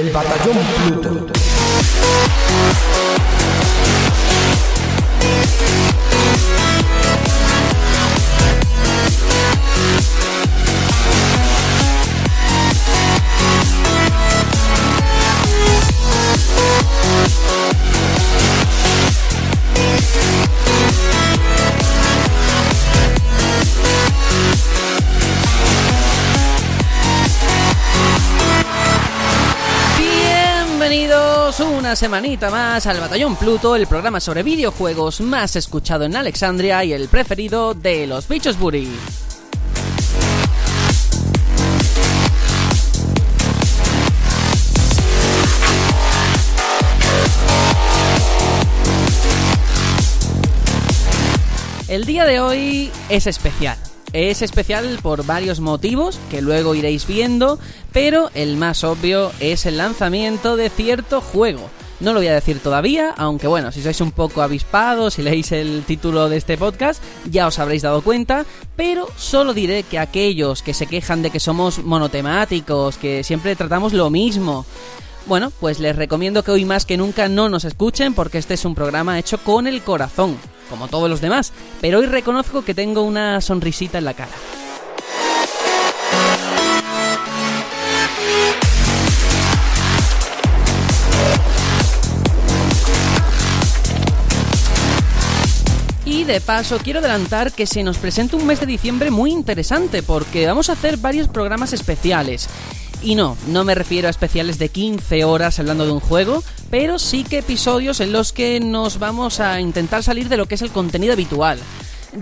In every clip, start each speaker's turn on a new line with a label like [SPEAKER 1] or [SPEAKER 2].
[SPEAKER 1] El Batallón Pluto.
[SPEAKER 2] Una semanita más al Batallón Pluto, el programa sobre videojuegos más escuchado en Alexandria y el preferido de los bichos Buri. El día de hoy es especial. Es especial por varios motivos que luego iréis viendo, pero el más obvio es el lanzamiento de cierto juego. No lo voy a decir todavía, aunque bueno, si sois un poco avispados, si leéis el título de este podcast, ya os habréis dado cuenta, pero solo diré que aquellos que se quejan de que somos monotemáticos, que siempre tratamos lo mismo, bueno, pues les recomiendo que hoy más que nunca no nos escuchen porque este es un programa hecho con el corazón, como todos los demás, pero hoy reconozco que tengo una sonrisita en la cara. Y de paso quiero adelantar que se nos presenta un mes de diciembre muy interesante porque vamos a hacer varios programas especiales. Y no, no me refiero a especiales de 15 horas hablando de un juego, pero sí que episodios en los que nos vamos a intentar salir de lo que es el contenido habitual.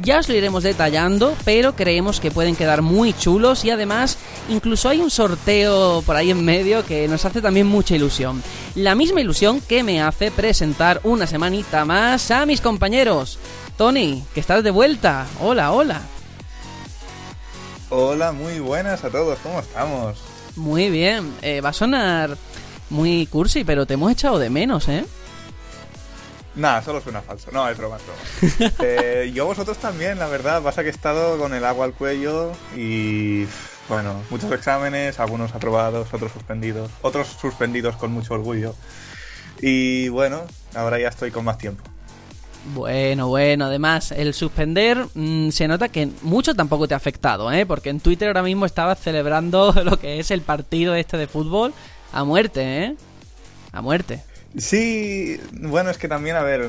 [SPEAKER 2] Ya os lo iremos detallando, pero creemos que pueden quedar muy chulos y además incluso hay un sorteo por ahí en medio que nos hace también mucha ilusión. La misma ilusión que me hace presentar una semanita más a mis compañeros. Tony, que estás de vuelta. Hola, hola.
[SPEAKER 3] Hola, muy buenas a todos, ¿cómo estamos?
[SPEAKER 2] Muy bien, eh, va a sonar muy cursi, pero te hemos echado de menos, ¿eh?
[SPEAKER 3] Nada, solo suena falso. No, es broma, es broma. eh, yo vosotros también, la verdad. Pasa que he estado con el agua al cuello y... Bueno, muchos exámenes, algunos aprobados, otros suspendidos. Otros suspendidos con mucho orgullo. Y bueno, ahora ya estoy con más tiempo.
[SPEAKER 2] Bueno, bueno, además el suspender mmm, se nota que mucho tampoco te ha afectado, ¿eh? Porque en Twitter ahora mismo estabas celebrando lo que es el partido este de fútbol a muerte, ¿eh? A muerte.
[SPEAKER 3] Sí, bueno, es que también, a ver,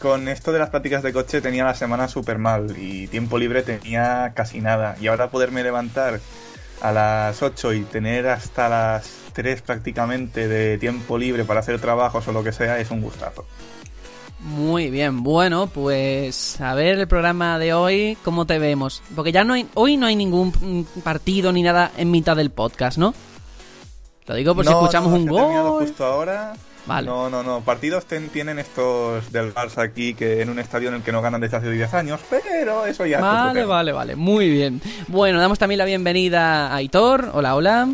[SPEAKER 3] con esto de las prácticas de coche tenía la semana súper mal y tiempo libre tenía casi nada. Y ahora poderme levantar a las 8 y tener hasta las 3 prácticamente de tiempo libre para hacer trabajos o lo que sea es un gustazo.
[SPEAKER 2] Muy bien, bueno, pues a ver el programa de hoy, ¿cómo te vemos? Porque ya no hay, hoy no hay ningún partido ni nada en mitad del podcast, ¿no? Lo digo por
[SPEAKER 3] no,
[SPEAKER 2] si escuchamos
[SPEAKER 3] no,
[SPEAKER 2] un gol.
[SPEAKER 3] justo ahora.
[SPEAKER 2] Vale.
[SPEAKER 3] No, no, no. Partidos ten- tienen estos del Barça aquí que en un estadio en el que no ganan desde hace 10 años, pero eso ya
[SPEAKER 2] Vale, vale, vale, muy bien. Bueno, damos también la bienvenida a Aitor. Hola, hola.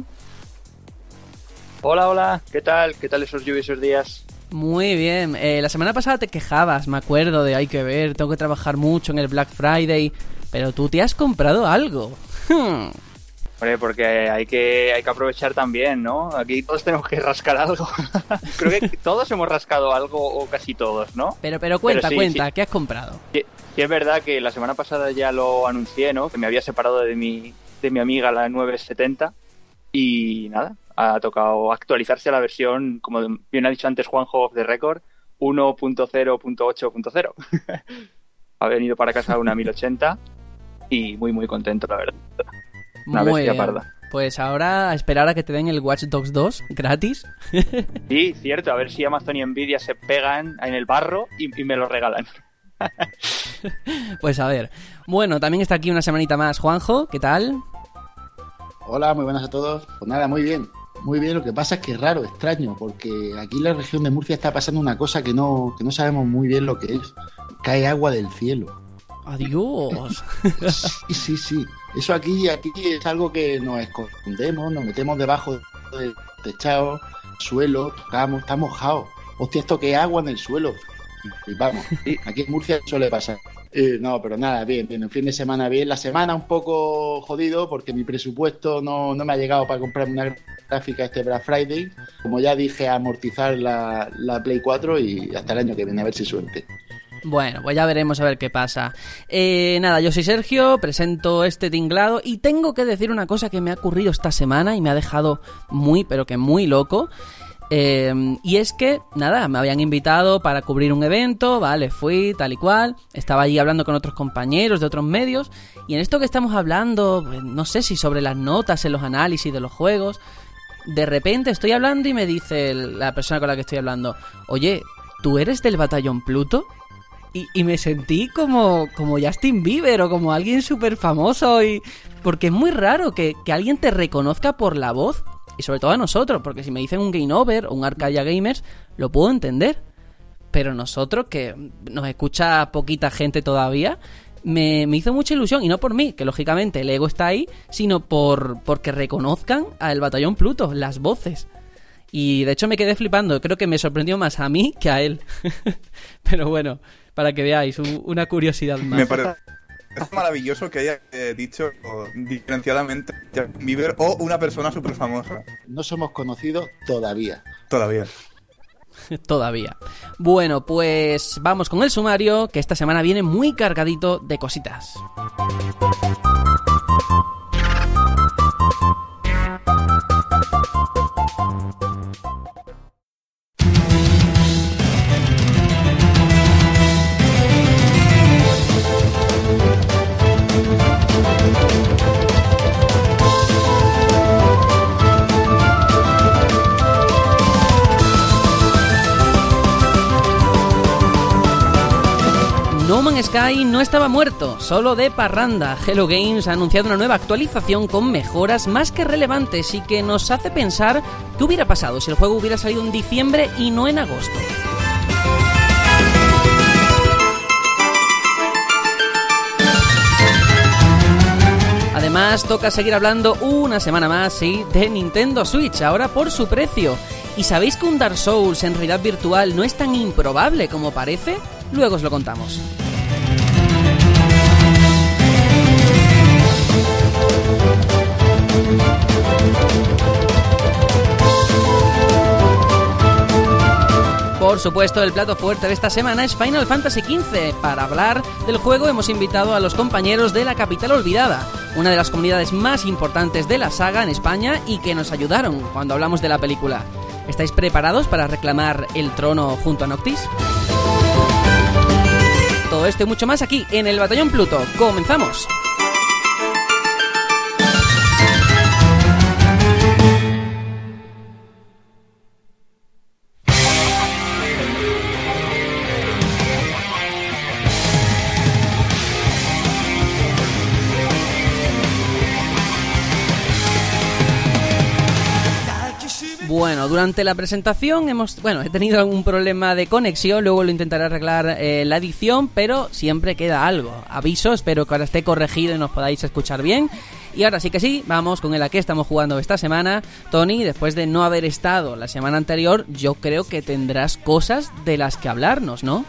[SPEAKER 4] Hola, hola, ¿qué tal? ¿Qué tal esos lluviosos días?
[SPEAKER 2] Muy bien. Eh, la semana pasada te quejabas, me acuerdo, de hay que ver, tengo que trabajar mucho en el Black Friday. Pero tú te has comprado algo. Hmm.
[SPEAKER 4] Hombre, porque hay que, hay que aprovechar también, ¿no? Aquí todos tenemos que rascar algo. Creo que todos hemos rascado algo o casi todos, ¿no?
[SPEAKER 2] Pero, pero cuenta,
[SPEAKER 4] Pero sí,
[SPEAKER 2] cuenta,
[SPEAKER 4] sí.
[SPEAKER 2] ¿qué has comprado?
[SPEAKER 4] Sí, sí es verdad que la semana pasada ya lo anuncié, ¿no? Que me había separado de mi, de mi amiga la 970 y nada, ha tocado actualizarse a la versión, como bien ha dicho antes Juanjo of the Record, 1.0.8.0. ha venido para casa una 1080 y muy muy contento, la verdad. Una
[SPEAKER 2] Muy
[SPEAKER 4] bestia
[SPEAKER 2] bien.
[SPEAKER 4] parda.
[SPEAKER 2] Pues ahora a esperar a que te den el Watch Dogs 2 gratis.
[SPEAKER 4] Sí, cierto, a ver si Amazon y Nvidia se pegan en el barro y, y me lo regalan.
[SPEAKER 2] Pues a ver. Bueno, también está aquí una semanita más Juanjo, ¿qué tal?
[SPEAKER 5] Hola, muy buenas a todos. Pues nada, muy bien. Muy bien, lo que pasa es que es raro, extraño, porque aquí en la región de Murcia está pasando una cosa que no, que no sabemos muy bien lo que es. Cae agua del cielo.
[SPEAKER 2] Adiós.
[SPEAKER 5] Sí, sí, sí. Eso aquí, aquí es algo que nos escondemos, nos metemos debajo del techado, suelo, tocamos, está mojado. Hostia, esto que agua en el suelo. Y vamos, aquí en Murcia suele pasar. Eh, no, pero nada, bien, bien. Un fin de semana bien. La semana un poco jodido porque mi presupuesto no, no me ha llegado para comprarme una gráfica este Black Friday. Como ya dije, amortizar la, la Play 4 y hasta el año que viene a ver si suerte.
[SPEAKER 2] Bueno, pues ya veremos a ver qué pasa. Eh, nada, yo soy Sergio, presento este tinglado y tengo que decir una cosa que me ha ocurrido esta semana y me ha dejado muy, pero que muy loco. Eh, y es que, nada, me habían invitado para cubrir un evento, vale, fui tal y cual, estaba allí hablando con otros compañeros de otros medios, y en esto que estamos hablando, pues, no sé si sobre las notas en los análisis de los juegos, de repente estoy hablando y me dice la persona con la que estoy hablando, oye, ¿tú eres del batallón Pluto? Y, y me sentí como, como Justin Bieber o como alguien súper famoso y... Porque es muy raro que, que alguien te reconozca por la voz y sobre todo a nosotros, porque si me dicen un Game Over o un Arcadia Gamers, lo puedo entender. Pero nosotros, que nos escucha poquita gente todavía, me, me hizo mucha ilusión. Y no por mí, que lógicamente el ego está ahí, sino por porque reconozcan al batallón Pluto, las voces. Y de hecho me quedé flipando. Creo que me sorprendió más a mí que a él. Pero bueno, para que veáis, un- una curiosidad más.
[SPEAKER 3] Me parece maravilloso que haya eh, dicho diferenciadamente Justin Bieber o una persona súper famosa.
[SPEAKER 5] No somos conocidos todavía.
[SPEAKER 3] Todavía.
[SPEAKER 2] Todavía. Bueno, pues vamos con el sumario, que esta semana viene muy cargadito de cositas. Sky no estaba muerto, solo de parranda. Hello Games ha anunciado una nueva actualización con mejoras más que relevantes y que nos hace pensar qué hubiera pasado si el juego hubiera salido en diciembre y no en agosto. Además, toca seguir hablando una semana más, de Nintendo Switch, ahora por su precio. ¿Y sabéis que un Dark Souls en realidad virtual no es tan improbable como parece? Luego os lo contamos. Por supuesto, el plato fuerte de esta semana es Final Fantasy XV. Para hablar del juego hemos invitado a los compañeros de la Capital Olvidada, una de las comunidades más importantes de la saga en España y que nos ayudaron cuando hablamos de la película. ¿Estáis preparados para reclamar el trono junto a Noctis? Todo esto y mucho más aquí en el Batallón Pluto. ¡Comenzamos! Bueno, durante la presentación hemos, bueno, he tenido algún problema de conexión, luego lo intentaré arreglar eh, la edición, pero siempre queda algo. Aviso, espero que ahora esté corregido y nos podáis escuchar bien. Y ahora sí que sí, vamos con el a qué estamos jugando esta semana. Tony, después de no haber estado la semana anterior, yo creo que tendrás cosas de las que hablarnos, ¿no?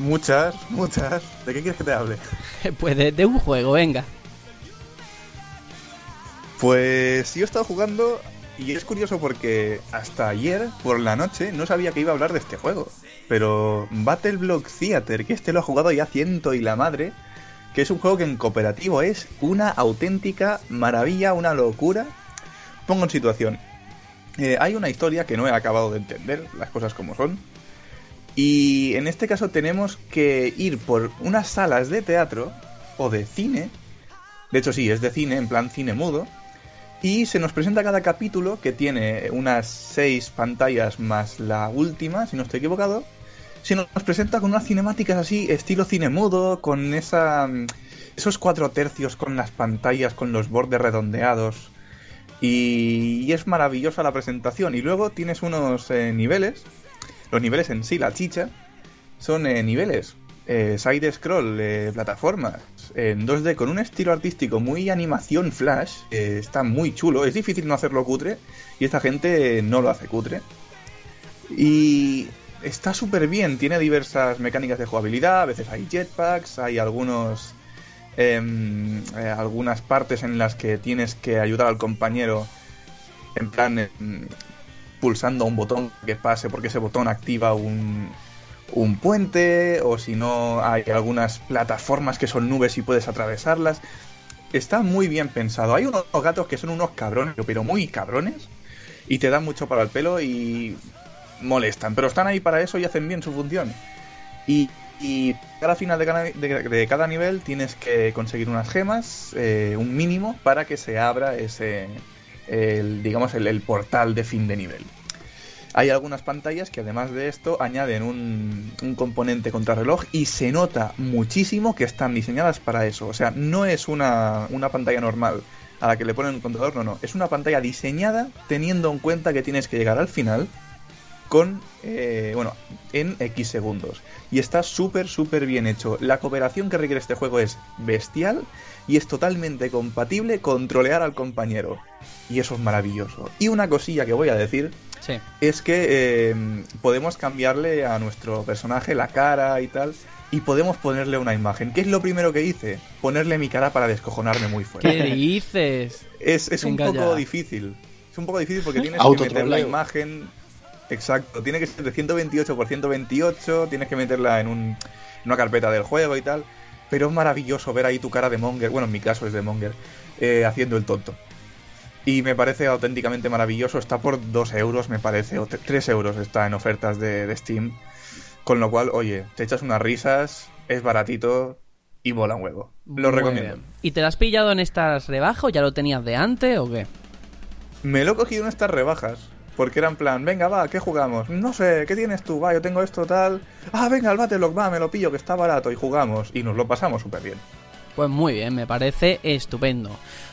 [SPEAKER 3] Muchas, muchas. ¿De qué quieres que te hable?
[SPEAKER 2] Pues de, de un juego, venga.
[SPEAKER 3] Pues yo he estado jugando y es curioso porque hasta ayer por la noche no sabía que iba a hablar de este juego. Pero Battle Block Theater, que este lo ha jugado ya ciento y la madre, que es un juego que en cooperativo es una auténtica maravilla, una locura. Pongo en situación. Eh, hay una historia que no he acabado de entender, las cosas como son. Y en este caso tenemos que ir por unas salas de teatro o de cine. De hecho sí, es de cine, en plan cine mudo. Y se nos presenta cada capítulo que tiene unas seis pantallas más la última, si no estoy equivocado. Se nos presenta con unas cinemáticas así, estilo cine mudo, con esa, esos cuatro tercios con las pantallas, con los bordes redondeados. Y, y es maravillosa la presentación. Y luego tienes unos eh, niveles. Los niveles en sí, la chicha, son eh, niveles eh, side scroll, en 2D con un estilo artístico muy animación flash, eh, está muy chulo, es difícil no hacerlo cutre y esta gente no lo hace cutre. Y está súper bien, tiene diversas mecánicas de jugabilidad, a veces hay jetpacks, hay algunos em, eh, algunas partes en las que tienes que ayudar al compañero en plan em, pulsando un botón que pase porque ese botón activa un, un puente o si no hay algunas plataformas que son nubes y puedes atravesarlas. Está muy bien pensado. Hay unos gatos que son unos cabrones, pero muy cabrones y te dan mucho para el pelo y molestan, pero están ahí para eso y hacen bien su función. Y, y cada final de cada, nivel tienes que conseguir unas gemas, eh, un mínimo, para que se abra ese, digamos, el, portal de fin de nivel. Hay algunas pantallas que además de esto añaden un, componente contrarreloj y se nota muchísimo que están diseñadas para eso. O sea, no es una, una pantalla normal a la que le ponen un contador, no, no. Es una pantalla diseñada teniendo en cuenta que tienes que llegar al final con, eh, bueno, en X segundos. Y está súper, súper bien hecho. La cooperación que requiere este juego es bestial y es totalmente compatible con trolear al compañero. Y eso es maravilloso. Y una cosilla que voy a decir
[SPEAKER 2] sí.
[SPEAKER 3] es que eh, podemos cambiarle a nuestro personaje la cara y tal. Y podemos ponerle una imagen. ¿Qué es lo primero que hice? Ponerle mi cara para descojonarme muy fuerte.
[SPEAKER 2] ¿Qué dices?
[SPEAKER 3] Es, es un poco ya. difícil. Es un poco difícil porque tienes que meter la imagen Exacto, tiene que ser de 128 por 128, tienes que meterla en, un, en, una carpeta del juego y tal. Pero es maravilloso ver ahí tu cara de Monger, bueno, en mi caso es de Monger, eh, haciendo el tonto. Y me parece auténticamente maravilloso, está por 2 euros, me parece, o 3 euros está en ofertas de, de Steam. Con lo cual, oye, te echas unas risas, es baratito y mola un huevo. Lo
[SPEAKER 2] Muy
[SPEAKER 3] recomiendo.
[SPEAKER 2] bien. ¿Y te lo has pillado en estas rebajas ya lo tenías de antes o qué?
[SPEAKER 3] Me lo he cogido en estas rebajas. Porque era en plan, venga, va, ¿qué jugamos? No sé, ¿qué tienes tú? Va, yo tengo esto tal. Ah, venga, el Battlelog, va, me lo pillo, que está barato y jugamos. Y nos lo pasamos súper bien.
[SPEAKER 2] Pues muy bien, me parece estupendo.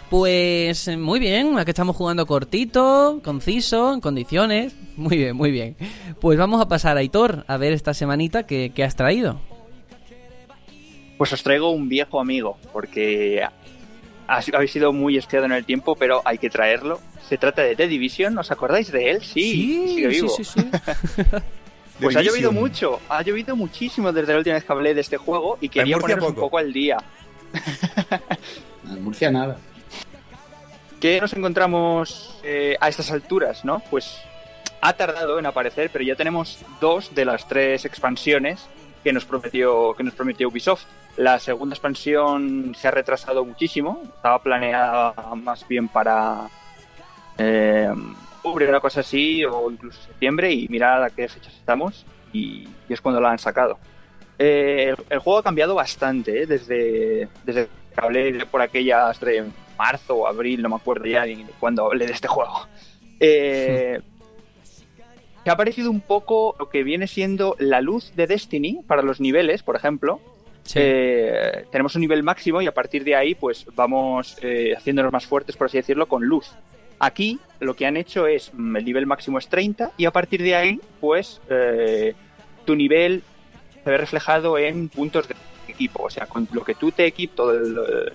[SPEAKER 2] Pues muy bien, aquí estamos jugando cortito, conciso, en condiciones. Muy bien, muy bien. Pues vamos a pasar a Aitor a ver esta semanita que, que has traído.
[SPEAKER 4] Pues os traigo un viejo amigo, porque habéis sido muy espiado en el tiempo, pero hay que traerlo. Se trata de The Division, ¿os acordáis de él? Sí,
[SPEAKER 2] sí
[SPEAKER 4] sigue vivo.
[SPEAKER 2] Sí, sí, sí.
[SPEAKER 4] pues ha llovido mucho, ha llovido muchísimo desde la última vez que hablé de este juego y quería poneros poco. un poco al día.
[SPEAKER 5] en Murcia nada.
[SPEAKER 4] ¿Qué nos encontramos eh, a estas alturas, no? Pues ha tardado en aparecer, pero ya tenemos dos de las tres expansiones que nos prometió que nos prometió Ubisoft. La segunda expansión se ha retrasado muchísimo, estaba planeada más bien para eh, octubre, una cosa así, o incluso septiembre, y mirad a qué fechas estamos, y, es cuando la han sacado. Eh, el, juego ha cambiado bastante, ¿eh? desde, desde que hablé por aquellas marzo o abril, no me acuerdo ya cuando hablé de este juego. Eh, ha parecido un poco lo que viene siendo la luz de Destiny para los niveles, por ejemplo. Sí. Eh, tenemos un nivel máximo y a partir de ahí pues vamos eh, haciéndonos más fuertes, por así decirlo, con luz. Aquí lo que han hecho es, el nivel máximo es 30 y a partir de ahí pues eh, tu nivel se ve reflejado en puntos de equipo, o sea, con lo que tú te equipas, todos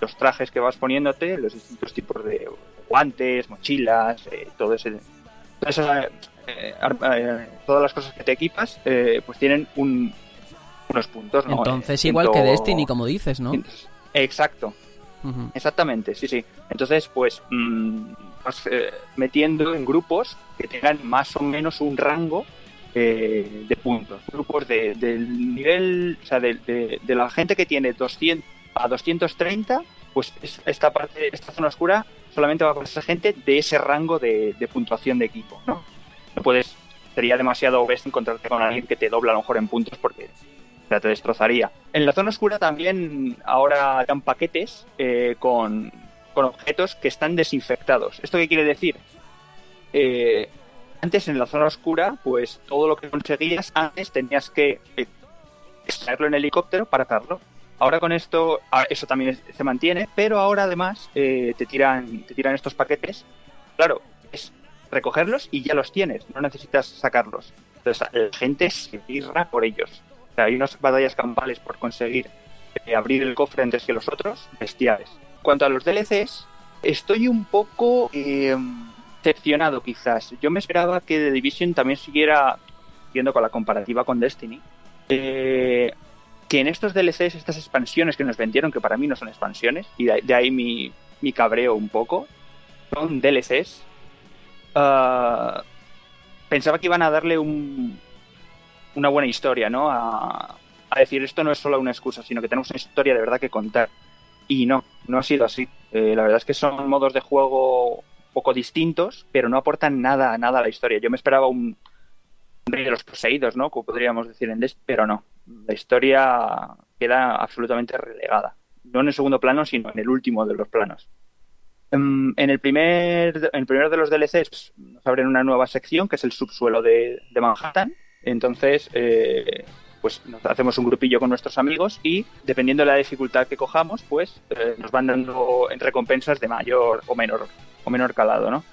[SPEAKER 4] los trajes que vas poniéndote, los distintos tipos de guantes, mochilas, eh, todo ese... Todas, eh, todas las cosas que te equipas pues tienen un, unos puntos, ¿no?
[SPEAKER 2] Entonces, igual Ciento... que Destiny, como dices, ¿no?
[SPEAKER 4] Exacto. Uh -huh. Exactamente, sí, sí. Entonces, pues mmm, vas eh, metiendo en grupos que tengan más o menos un rango eh, de puntos. Grupos de, del nivel, o sea, de, de, de, la gente que tiene 200 a 230, pues esta parte, esta zona oscura solamente va con esa gente de ese rango de, puntuación de equipo, ¿no? No puedes, sería demasiado bestia encontrarte con alguien que te dobla a lo mejor en puntos porque te destrozaría. En la zona oscura también ahora dan paquetes eh, con, con, objetos que están desinfectados. ¿Esto qué quiere decir? Eh, antes en la zona oscura, pues todo lo que conseguías antes tenías que eh, extraerlo en helicóptero para hacerlo. Ahora con esto, eso también se mantiene, pero ahora además eh, te, tiran, te tiran estos paquetes. Claro, es recogerlos y ya los tienes, no necesitas sacarlos. Entonces la gente se irra por ellos hay unas batallas campales por conseguir eh, abrir el cofre antes que los otros, bestiales. Cuanto a los DLCs, estoy un poco eh, decepcionado quizás. Yo me esperaba que The Division también siguiera, haciendo con la comparativa con Destiny, eh, que en estos DLCs, estas expansiones que nos vendieron, que para mí no son expansiones, y de, ahí mi, mi, cabreo un poco, son DLCs. Ah, pensaba que iban a darle un, una buena historia, ¿no? A, a, decir, esto no es solo una excusa, sino que tenemos una historia de verdad que contar. Y no, no ha sido así. Eh, la verdad es que son modos de juego poco distintos, pero no aportan nada, nada a la historia. Yo me esperaba un, rey de los poseídos, ¿no? Como podríamos decir en Dest, pero no. La historia queda absolutamente relegada. No en el segundo plano, sino en el último de los planos. Em, en el primer, en el primero de los DLCs nos abren una nueva sección que es el subsuelo de, de Manhattan. Entonces, eh, pues hacemos un grupillo con nuestros amigos y dependiendo de la dificultad que cojamos, pues eh, nos van dando recompensas de mayor o menor o menor calado, ¿no?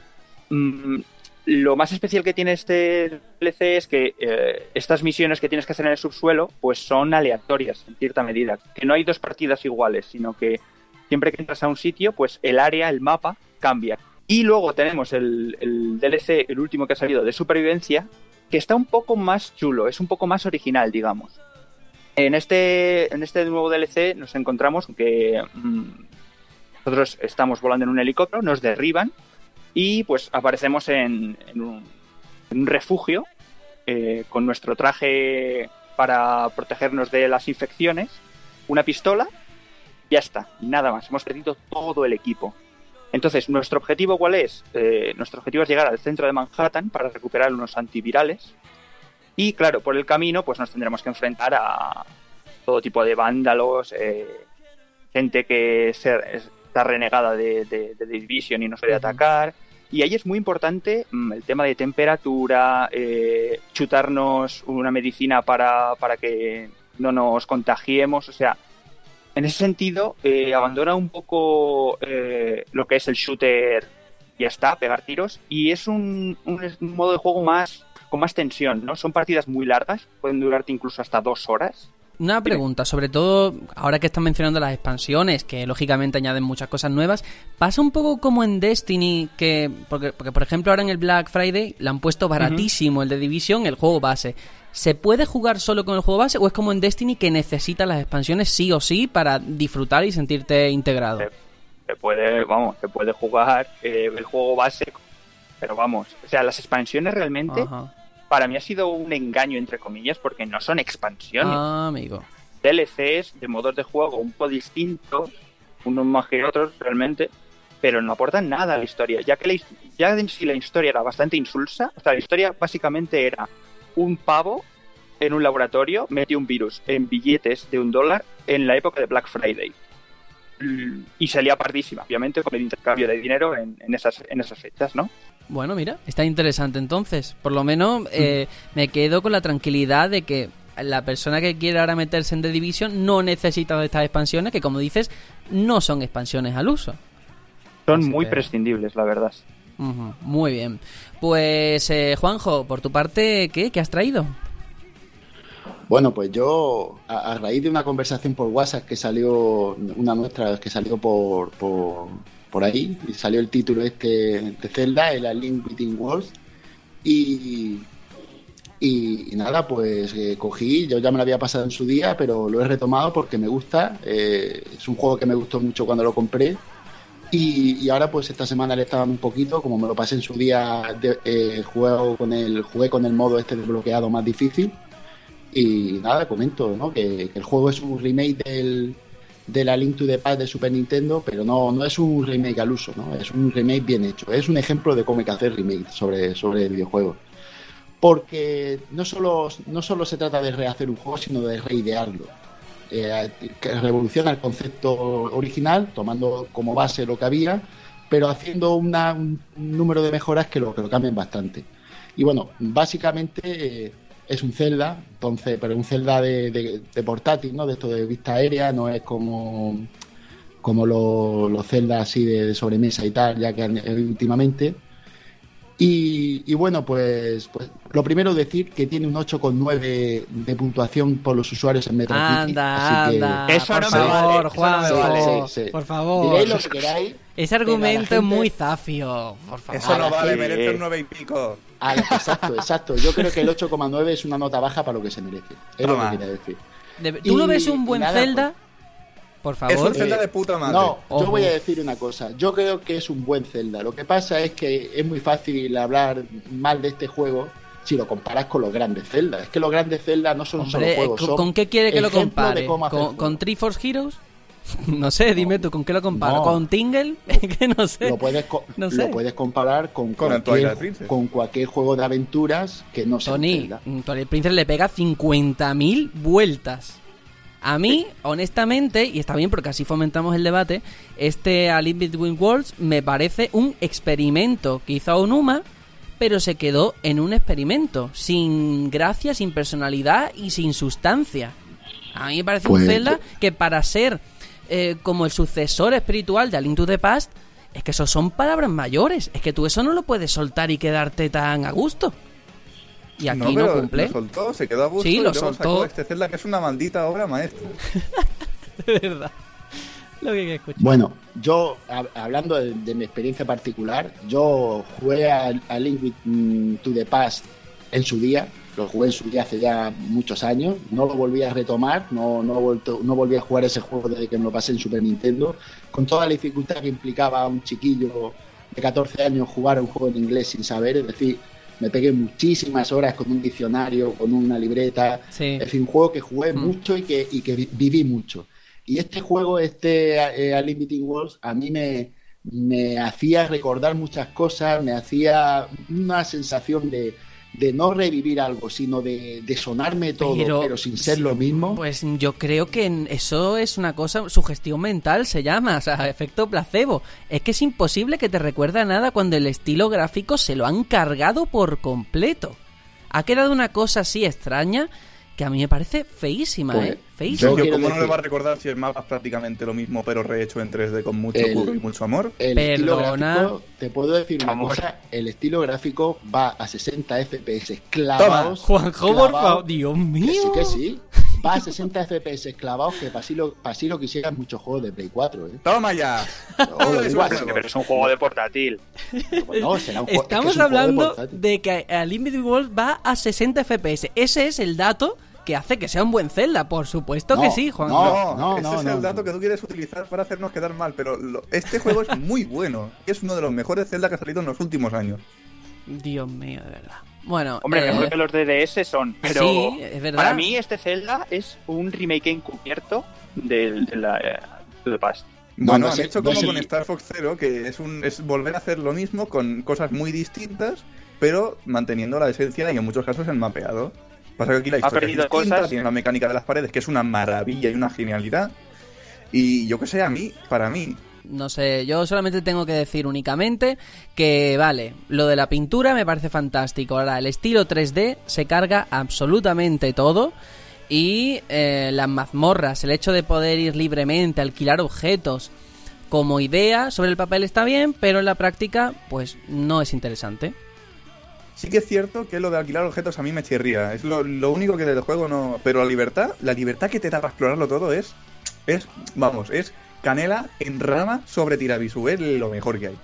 [SPEAKER 4] Lo más especial que tiene este DLC es que eh, estas misiones que tienes que hacer en el subsuelo, pues son aleatorias en cierta medida, que no hay dos partidas iguales, sino que siempre que entras a un sitio, pues el área, el mapa cambia. Y luego tenemos el, el DLC, el último que ha salido de supervivencia, que está un poco más chulo, es un poco más original, digamos. En este, en este nuevo DLC nos encontramos que mm, nosotros estamos volando en un helicóptero, nos derriban y pues aparecemos en, un, refugio eh, con nuestro traje para protegernos de las infecciones, una pistola, ya está, nada más. Hemos perdido todo el equipo. Entonces, ¿nuestro objetivo cuál es? Eh, nuestro objetivo es llegar al centro de Manhattan para recuperar unos antivirales. Y claro, por el camino, pues nos tendremos que enfrentar a todo tipo de vándalos, eh, gente que está renegada de, de, Division y no suele atacar. Y ahí es muy importante mm, el tema de temperatura, eh, chutarnos una medicina para, para que no nos contagiemos. O sea, en ese sentido, eh, abandona un poco eh, lo que es el shooter, ya está, pegar tiros, y es un, modo de juego más con más tensión, ¿no? Son partidas muy largas, pueden durarte incluso hasta dos horas.
[SPEAKER 2] Una pregunta, sobre todo ahora que están mencionando las expansiones, que lógicamente añaden muchas cosas nuevas, ¿pasa un poco como en Destiny, que porque, porque por ejemplo ahora en el Black Friday le han puesto baratísimo el de Division, el juego base? ¿Se puede jugar solo con el juego base o es como en Destiny que necesita las expansiones sí o sí para disfrutar y sentirte integrado?
[SPEAKER 4] Se, puede, vamos, se puede jugar eh, el juego base, pero vamos, o sea, las expansiones realmente para mí ha sido un engaño entre comillas porque no son expansiones.
[SPEAKER 2] Ah, amigo.
[SPEAKER 4] DLCs de modos de juego un poco distintos, unos más que otros realmente, pero no aportan nada a la historia, ya que la, ya en sí la historia era bastante insulsa, o sea, la historia básicamente era un pavo en un laboratorio metió un virus en billetes de un dólar en la época de Black Friday. Y salía pardísima, obviamente, con el intercambio de dinero en, esas, en esas fechas, ¿no?
[SPEAKER 2] Bueno, mira, está interesante entonces. Por lo menos eh, mm. me quedo con la tranquilidad de que la persona que quiera ahora meterse en The Division no necesita de estas expansiones, que como dices, no son expansiones al uso.
[SPEAKER 4] Son muy prescindibles, la verdad.
[SPEAKER 2] muy bien. Pues, eh, Juanjo, por tu parte, ¿qué? ¿Qué has traído?
[SPEAKER 5] Bueno, pues yo, a, raíz de una conversación por WhatsApp que salió, una nuestra que salió por, por, ahí, y salió el título este de Zelda, el A Link Between Worlds, y, y, nada, pues eh, cogí, yo ya me lo había pasado en su día, pero lo he retomado porque me gusta, eh, es un juego que me gustó mucho cuando lo compré, y, ahora pues esta semana le estaba un poquito, como me lo pasé en su día, de, eh, con el, jugué con el modo este desbloqueado más difícil. Y nada, comento ¿no? que, el juego es un remake del, de la Link to the Past de Super Nintendo, pero no, no es un remake al uso, ¿no? es un remake bien hecho. Es un ejemplo de cómo hay que hacer remake sobre, sobre videojuegos. Porque no solo, no solo se trata de rehacer un juego, sino de reidearlo eh, que revoluciona el concepto original, tomando como base lo que había, pero haciendo un número de mejoras que lo, que lo cambien bastante. Y bueno, básicamente eh, es un Zelda, entonces, pero un Zelda de, portátil, ¿no? De esto de vista aérea, no es como, como los, los Zelda así de, sobremesa y tal, ya que últimamente. Y, bueno, pues, pues, lo primero decir que tiene un 8,9 de puntuación por los usuarios en Metacritic.
[SPEAKER 2] Anda, anda.
[SPEAKER 4] Eso
[SPEAKER 2] por favor, Juan, por favor.
[SPEAKER 5] Diréis lo que queráis,
[SPEAKER 2] Ese argumento es muy zafio, por favor.
[SPEAKER 3] Eso no vale, merece un 9 y pico.
[SPEAKER 5] Ah, exacto, exacto. Yo creo que el 8,9 es una nota baja para lo que se merece. Es lo que quería decir.
[SPEAKER 2] De- ¿Tú lo ves un buen
[SPEAKER 5] nada,
[SPEAKER 2] Zelda? Por
[SPEAKER 3] Es
[SPEAKER 2] favor.
[SPEAKER 3] un Zelda
[SPEAKER 5] Eh,
[SPEAKER 3] de puta madre.
[SPEAKER 5] No,
[SPEAKER 2] Ojo.
[SPEAKER 5] yo voy a decir una cosa. Yo creo que es un buen Zelda. Lo que pasa es que es muy fácil hablar mal de este juego si lo comparas con los grandes Zelda. Es que los grandes Zelda no son solo
[SPEAKER 2] Hombre,
[SPEAKER 5] juegos.
[SPEAKER 2] ¿con,
[SPEAKER 5] son
[SPEAKER 2] con qué quiere que lo compare? ¿Con, con Triforce Heroes? no sé, dime tú, ¿con qué lo comparo?
[SPEAKER 5] No.
[SPEAKER 2] ¿Con Tingle? Que no sé.
[SPEAKER 5] Lo puedes, co-
[SPEAKER 2] No sé.
[SPEAKER 5] lo puedes comparar con,
[SPEAKER 3] Con
[SPEAKER 5] cualquier, con cualquier juego de aventuras que no sea
[SPEAKER 2] Tony,
[SPEAKER 5] Zelda.
[SPEAKER 2] Twilight Princess le pega 50.000 vueltas. A mí, honestamente, y está bien porque así fomentamos el debate, este A Link Between Worlds me parece un experimento que hizo Onuma, pero se quedó en un experimento, sin gracia, sin personalidad y sin sustancia. A mí me parece un
[SPEAKER 5] Pues-
[SPEAKER 2] Zelda que para ser eh, como el sucesor espiritual de A Link to the Past, es que eso son palabras mayores, es que tú eso no lo puedes soltar y quedarte tan a gusto. Y aquí no,
[SPEAKER 3] pero
[SPEAKER 2] cumple.
[SPEAKER 3] Lo soltó, se quedó a gusto
[SPEAKER 2] Sí,
[SPEAKER 3] y
[SPEAKER 2] lo
[SPEAKER 3] luego
[SPEAKER 2] soltó.
[SPEAKER 3] sacó este Zelda que es una maldita obra maestra.
[SPEAKER 2] De verdad. Lo que hay que escuchar.
[SPEAKER 5] Bueno, yo, hab- hablando de, de mi experiencia particular, yo jugué a, a Link mm, to the Past en su día, lo jugué en su día hace ya muchos años, no lo volví a retomar, no, no, he vuelto, no volví a jugar ese juego desde que me lo pasé en Super Nintendo, con toda la dificultad que implicaba a un chiquillo de 14 años jugar un juego en inglés sin saber, es decir, me pegué muchísimas horas con un diccionario, con una libreta,
[SPEAKER 2] Sí.
[SPEAKER 5] en fin, un juego que jugué
[SPEAKER 2] Mm.
[SPEAKER 5] mucho y que, y que vi- viví mucho. Y este juego, este eh, Unlimited Worlds, a mí me, me hacía recordar muchas cosas, me hacía una sensación de, de no revivir algo, sino de, de sonarme todo,
[SPEAKER 2] Pero-
[SPEAKER 5] pero, sin ser lo mismo.
[SPEAKER 2] Pues yo creo que eso es una cosa, sugestión mental se llama, o sea, efecto placebo. Es que es imposible que te recuerde a nada cuando el estilo gráfico se lo han cargado por completo. Ha quedado una cosa así extraña que a mí me parece feísima,
[SPEAKER 5] Pues,
[SPEAKER 2] ¿eh? Feísima.
[SPEAKER 5] Yo
[SPEAKER 3] ¿cómo no le
[SPEAKER 5] decir-
[SPEAKER 3] va a recordar si el mapa es prácticamente lo mismo, pero rehecho en 3D con mucho
[SPEAKER 5] El-
[SPEAKER 3] y mucho amor?
[SPEAKER 5] El estilo
[SPEAKER 2] Perdona.
[SPEAKER 5] gráfico, te puedo decir una
[SPEAKER 4] Vamos.
[SPEAKER 5] cosa, el estilo gráfico va a 60 FPS clavados.
[SPEAKER 2] Juanjo, por favor, Dios
[SPEAKER 5] Que
[SPEAKER 2] mío.
[SPEAKER 5] sí, que sí. Va a 60 FPS clavados, que para así lo, para así lo quisieran muchos juegos de Play 4. ¿eh?
[SPEAKER 3] ¡Toma ya!
[SPEAKER 5] No, lo
[SPEAKER 3] Es
[SPEAKER 5] digo
[SPEAKER 3] un
[SPEAKER 5] así.
[SPEAKER 3] juego.
[SPEAKER 4] Pero es un juego de portátil.
[SPEAKER 5] No, será un juego- es que
[SPEAKER 2] Estamos
[SPEAKER 5] es de
[SPEAKER 2] hablando de que a Limited World va a 60 FPS. Ese es el dato que hace que sea un buen Zelda, por supuesto que sí, Juan.
[SPEAKER 5] no.
[SPEAKER 3] No, ese
[SPEAKER 5] no,
[SPEAKER 3] es
[SPEAKER 5] no,
[SPEAKER 3] el dato
[SPEAKER 5] no.
[SPEAKER 3] que tú quieres utilizar para hacernos quedar mal, pero lo- este juego es muy bueno. Es uno de los mejores Zelda que ha salido en los últimos años.
[SPEAKER 2] Dios mío, de verdad. Bueno,
[SPEAKER 4] Hombre,
[SPEAKER 2] eh,
[SPEAKER 4] mejor que los de DS son, pero
[SPEAKER 2] sí, es verdad.
[SPEAKER 4] para mí este Zelda es un remake encubierto del de la eh, de The Past.
[SPEAKER 5] No,
[SPEAKER 3] bueno,
[SPEAKER 5] no
[SPEAKER 3] han hecho como con Star Fox Zero, que es, un, es volver a hacer lo mismo con cosas muy distintas, pero manteniendo la esencia y en muchos casos el mapeado. Pasa que aquí la
[SPEAKER 4] Ha
[SPEAKER 3] historia es
[SPEAKER 4] perdido
[SPEAKER 3] distinta,
[SPEAKER 4] cosas.
[SPEAKER 3] tiene la mecánica de las paredes, que es una maravilla y una genialidad. Y yo que sé, a mí, para mí,
[SPEAKER 2] No sé, yo solamente tengo que decir únicamente que, vale, lo de la pintura me parece fantástico. Ahora, el estilo 3D se carga absolutamente todo. Y eh, las mazmorras, el hecho de poder ir libremente, alquilar objetos, como idea, sobre el papel está bien, pero en la práctica, pues no es interesante.
[SPEAKER 3] Sí que es cierto que lo de alquilar objetos a mí me chirría. Es lo, lo único que del juego no. Pero la libertad, la libertad que te da para explorarlo todo es. Es. Vamos, es canela en rama sobre tirabisu. Es lo mejor que hay.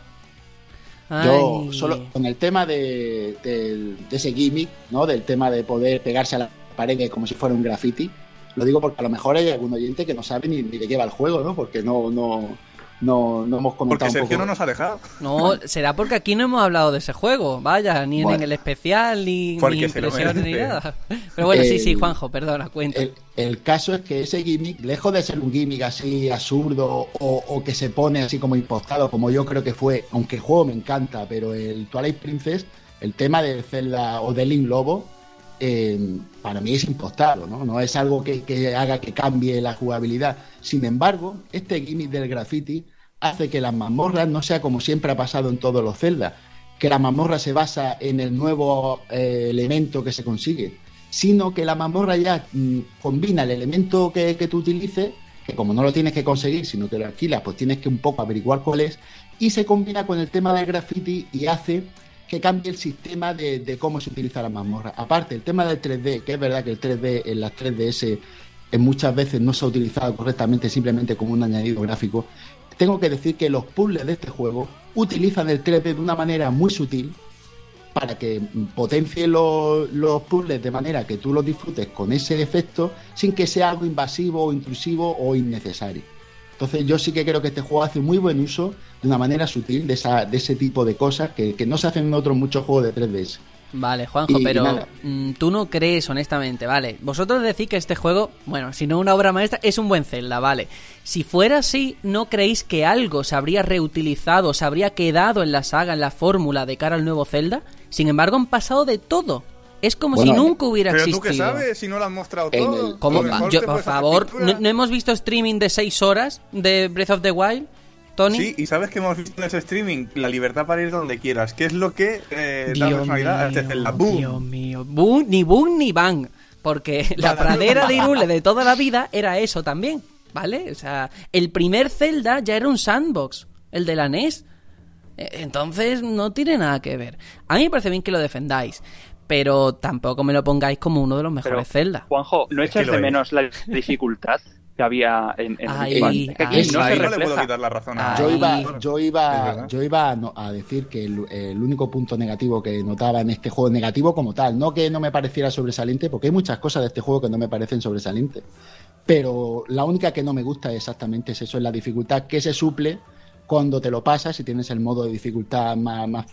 [SPEAKER 5] Yo solo con el tema de, del- de ese gimmick, ¿no? Del tema de poder pegarse a la pared como si fuera un graffiti. Lo digo porque a lo mejor hay algún oyente que no sabe ni, ni de qué va el juego, ¿no? Porque no, no, no, no hemos
[SPEAKER 3] Porque
[SPEAKER 5] comentado un
[SPEAKER 3] Sergio
[SPEAKER 5] poco.
[SPEAKER 3] no nos ha dejado.
[SPEAKER 2] No, será porque aquí no hemos hablado de ese juego, vaya, ni en el especial, ni,
[SPEAKER 3] Porque
[SPEAKER 2] ni
[SPEAKER 3] se lo
[SPEAKER 2] impresiones, ni nada. Pero bueno, sí, sí, Juanjo, perdona, cuenta.
[SPEAKER 5] El, el caso es que ese gimmick, lejos de ser un gimmick así absurdo o, o que se pone así como impostado, como yo creo que fue, aunque el juego me encanta, pero el Twilight Princess, el tema de Zelda o de Link Lobo, eh, para mí es impostado, ¿no? No es algo que, que haga que cambie la jugabilidad. Sin embargo, este gimmick del graffiti hace que las mazmorras no sea como siempre ha pasado en todos los Zelda, que la mazmorra se basa en el nuevo eh, elemento que se consigue, sino que la mazmorra ya mm, combina el elemento que, que tú utilices, que como no lo tienes que conseguir, sino que lo alquilas, pues tienes que un poco averiguar cuál es, y se combina con el tema del graffiti y hace que cambie el sistema de, de cómo se utiliza la mazmorra. Aparte, el tema del 3D, que es verdad que el 3D en las 3DS en muchas veces no se ha utilizado correctamente simplemente como un añadido gráfico, tengo que decir que los puzzles de este juego utilizan el 3D de una manera muy sutil para que potencie los, puzzles de manera que tú los disfrutes con ese efecto sin que sea algo invasivo o intrusivo o innecesario. Entonces yo sí que creo que este juego hace muy buen uso de una manera sutil de ese tipo de cosas que, que no se hacen en otros muchos juegos de 3DS.
[SPEAKER 2] Vale, Juanjo,
[SPEAKER 5] Y
[SPEAKER 2] pero mm, tú no crees, honestamente, vale. Vosotros decís que este juego, bueno, si no una obra maestra, es un buen Zelda, vale. Si fuera así, ¿no creéis que algo se habría reutilizado, se habría quedado en la saga, en la fórmula de cara al nuevo Zelda? Sin embargo, han pasado de todo. Es como
[SPEAKER 5] Bueno,
[SPEAKER 2] si nunca hubiera
[SPEAKER 3] Pero tú
[SPEAKER 2] existido.
[SPEAKER 3] qué sabes si no lo has mostrado
[SPEAKER 5] En
[SPEAKER 3] todo.
[SPEAKER 5] el-
[SPEAKER 2] ¿Cómo? Yo, por favor. ¿no, no hemos visto streaming de 6 horas de Breath of the Wild, Tony?
[SPEAKER 3] Sí, y sabes que hemos visto en ese streaming la libertad para ir donde quieras, que es lo que eh, da
[SPEAKER 2] Dios
[SPEAKER 3] personalidad a este
[SPEAKER 2] mío,
[SPEAKER 3] Zelda. ¡Boom!
[SPEAKER 2] Dios mío. Boom, ni boom ni bang. Porque la pradera de Irule de toda la vida era eso también, ¿vale? O sea, el primer Zelda ya era un sandbox, el de la NES. Eh, Entonces no tiene nada que ver. A mí me parece bien que lo defendáis, pero tampoco me lo pongáis como uno de los mejores
[SPEAKER 4] Pero,
[SPEAKER 2] Zelda.
[SPEAKER 4] Juanjo, ¿no echas de menos la dificultad que había en, en
[SPEAKER 2] Ay,
[SPEAKER 4] el
[SPEAKER 2] ay,
[SPEAKER 4] no
[SPEAKER 3] Ahí
[SPEAKER 4] se
[SPEAKER 3] no le puedo quitar la razón a.
[SPEAKER 5] Yo iba, yo iba, yo iba a, no- a decir que el, el único punto negativo que notaba en este juego, negativo como tal, no que no me pareciera sobresaliente, porque hay muchas cosas de este juego que no me parecen sobresalientes, pero la única que no me gusta exactamente es eso, es la dificultad que se suple cuando te lo pasas y tienes el modo de dificultad más, más-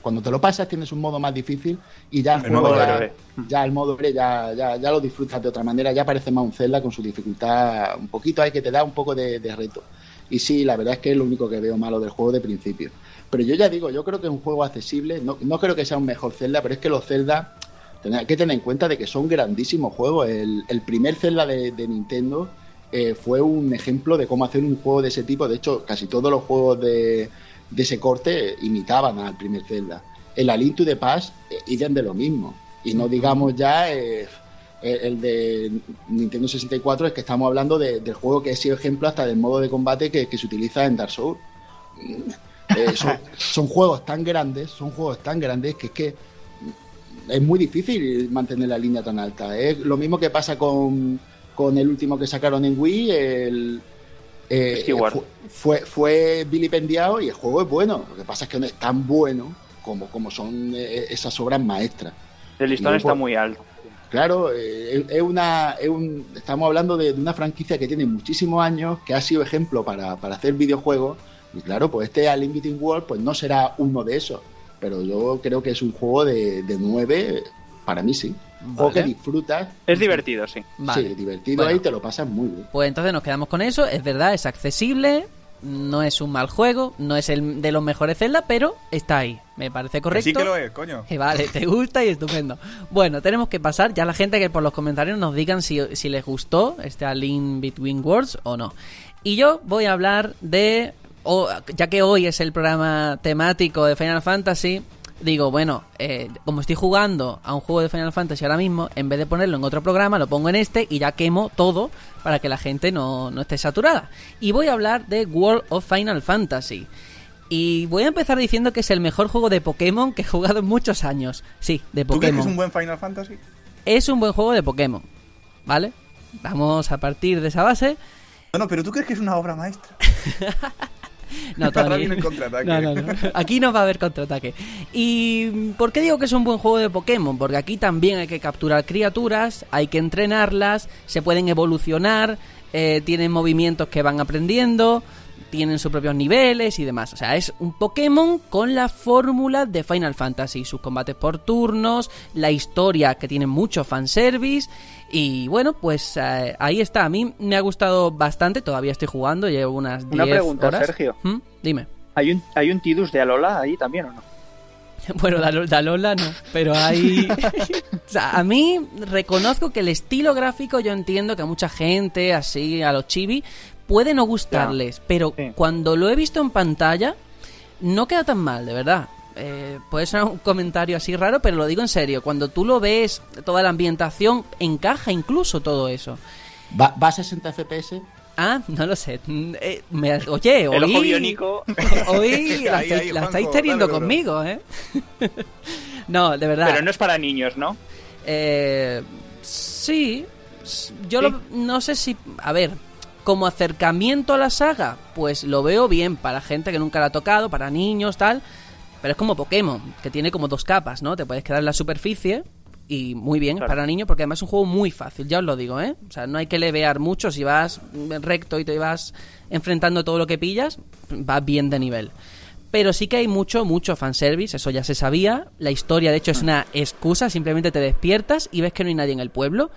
[SPEAKER 5] cuando te lo pasas tienes un modo más difícil y ya el,
[SPEAKER 3] El
[SPEAKER 5] juego
[SPEAKER 3] modo
[SPEAKER 5] ya, ya el modo ya, ya, ya lo disfrutas de otra manera, ya parece más un Zelda con su dificultad un poquito hay que te da un poco de, de reto. Y sí, la verdad es que es lo único que veo malo del juego de principio. Pero yo ya digo, yo creo que es un juego accesible, no, no creo que sea un mejor Zelda, pero es que los Zelda, hay que tener en cuenta de que son grandísimos juegos. El, el primer Zelda de, de Nintendo eh, fue un ejemplo de cómo hacer un juego de ese tipo. De hecho, casi todos los juegos de, de ese corte imitaban al primer Zelda. El A Link to the Past, eh, de lo mismo. Y no digamos ya eh, el, el de Nintendo 64, es que estamos hablando de- del juego que ha sido ejemplo hasta del modo de combate que, que se utiliza en Dark Souls. Mm, eh, son, son juegos tan grandes, son juegos tan grandes que es que es muy difícil mantener la línea tan alta. Es lo mismo que pasa con, con el último que sacaron en Wii, el, eh, fue, fue vilipendiado y el juego es bueno. Lo que pasa es que no es tan bueno como, como son eh, esas obras maestras.
[SPEAKER 4] El listón está muy alto.
[SPEAKER 5] Claro, eh, es- una, es un- estamos hablando de, de una franquicia que tiene muchísimos años, que ha sido ejemplo para, para hacer videojuegos. Y claro, pues este A Between World pues no será uno de esos. Pero yo creo que es un juego de, de 9, para mí sí.
[SPEAKER 2] Vale.
[SPEAKER 5] que disfrutas.
[SPEAKER 4] Es divertido, sí.
[SPEAKER 2] Vale.
[SPEAKER 5] Sí, divertido
[SPEAKER 2] Bueno.
[SPEAKER 5] ahí te lo pasas muy bien.
[SPEAKER 2] Pues entonces nos quedamos con eso. Es verdad, es accesible. No es un mal juego. No es el de los mejores Zelda, pero está ahí. Me parece
[SPEAKER 3] Que
[SPEAKER 2] correcto.
[SPEAKER 3] sí que lo es, coño.
[SPEAKER 2] Y vale, te gusta y estupendo. Bueno, tenemos que pasar ya la gente que por los comentarios nos digan si, si les gustó este A Link Between Worlds o no. Y yo voy a hablar de, o- ya que hoy es el programa temático de Final Fantasy, digo, bueno, eh, como estoy jugando a un juego de Final Fantasy ahora mismo, en vez de ponerlo en otro programa, lo pongo en este y ya quemo todo para que la gente no, no esté saturada. Y voy a hablar de World of Final Fantasy. Y voy a empezar diciendo que es el mejor juego de Pokémon que he jugado en muchos años. Sí, de
[SPEAKER 3] ¿Tú crees que
[SPEAKER 2] Pokémon.
[SPEAKER 3] es un buen Final Fantasy?
[SPEAKER 2] Es un buen juego de Pokémon. ¿Vale? Vamos a partir de esa base.
[SPEAKER 3] No, no, pero ¿tú crees que es una obra maestra?
[SPEAKER 2] No,
[SPEAKER 3] Ahora
[SPEAKER 2] Tony.
[SPEAKER 3] viene el contraataque.
[SPEAKER 2] No, no, no. Aquí no va a haber contraataque. ¿Y por qué digo que es un buen juego de Pokémon? Porque aquí también hay que capturar criaturas, hay que entrenarlas, se pueden evolucionar, eh, tienen movimientos que van aprendiendo, tienen sus propios niveles y demás. O sea, es un Pokémon con la fórmula de Final Fantasy, sus combates por turnos, la historia que tiene mucho fanservice. Y bueno, pues eh, ahí está. A mí me ha gustado bastante, todavía estoy jugando, llevo unas 10
[SPEAKER 4] Una pregunta,
[SPEAKER 2] horas.
[SPEAKER 4] Sergio.
[SPEAKER 2] ¿Mm? Dime.
[SPEAKER 4] ¿Hay un, ¿Hay un Tidus de Alola ahí también o no?
[SPEAKER 2] Bueno, Dalo- Dalola no, pero hay... o sea, a mí reconozco que el estilo gráfico yo entiendo que a mucha gente, así, a los chibi, puede no gustarles, pero
[SPEAKER 4] Sí.
[SPEAKER 2] cuando lo he visto en pantalla, no queda tan mal, de verdad. Eh, puede ser un comentario así raro, pero lo digo en serio. Cuando tú lo ves, toda la ambientación encaja incluso todo eso.
[SPEAKER 5] ¿Va, va a 60 FPS?
[SPEAKER 2] Ah, no lo sé. Eh, me- oye,
[SPEAKER 4] El ojo
[SPEAKER 2] oí-
[SPEAKER 4] biónico.
[SPEAKER 2] Hoy la,
[SPEAKER 3] Ahí,
[SPEAKER 2] estáis-
[SPEAKER 3] ahí,
[SPEAKER 2] la
[SPEAKER 3] Juanjo,
[SPEAKER 2] estáis teniendo
[SPEAKER 3] dale
[SPEAKER 2] conmigo, ¿eh? no, de verdad.
[SPEAKER 4] Pero no es para niños, ¿no?
[SPEAKER 2] Eh, sí. Yo
[SPEAKER 4] Sí.
[SPEAKER 2] lo- no sé si. A ver. Como acercamiento a la saga, pues lo veo bien para gente que nunca la ha tocado, para niños, tal. Pero es como Pokémon, que tiene como dos capas, ¿no? Te puedes quedar en la superficie y muy bien
[SPEAKER 4] Claro.
[SPEAKER 2] para niños porque además es un juego muy fácil, ya os lo digo, ¿eh? O sea, no hay que levear mucho, si vas recto y te vas enfrentando todo lo que pillas, vas bien de nivel. Pero sí que hay mucho, mucho fanservice, eso ya se sabía. La historia, de hecho, es una excusa, simplemente te despiertas y ves que no hay nadie en el pueblo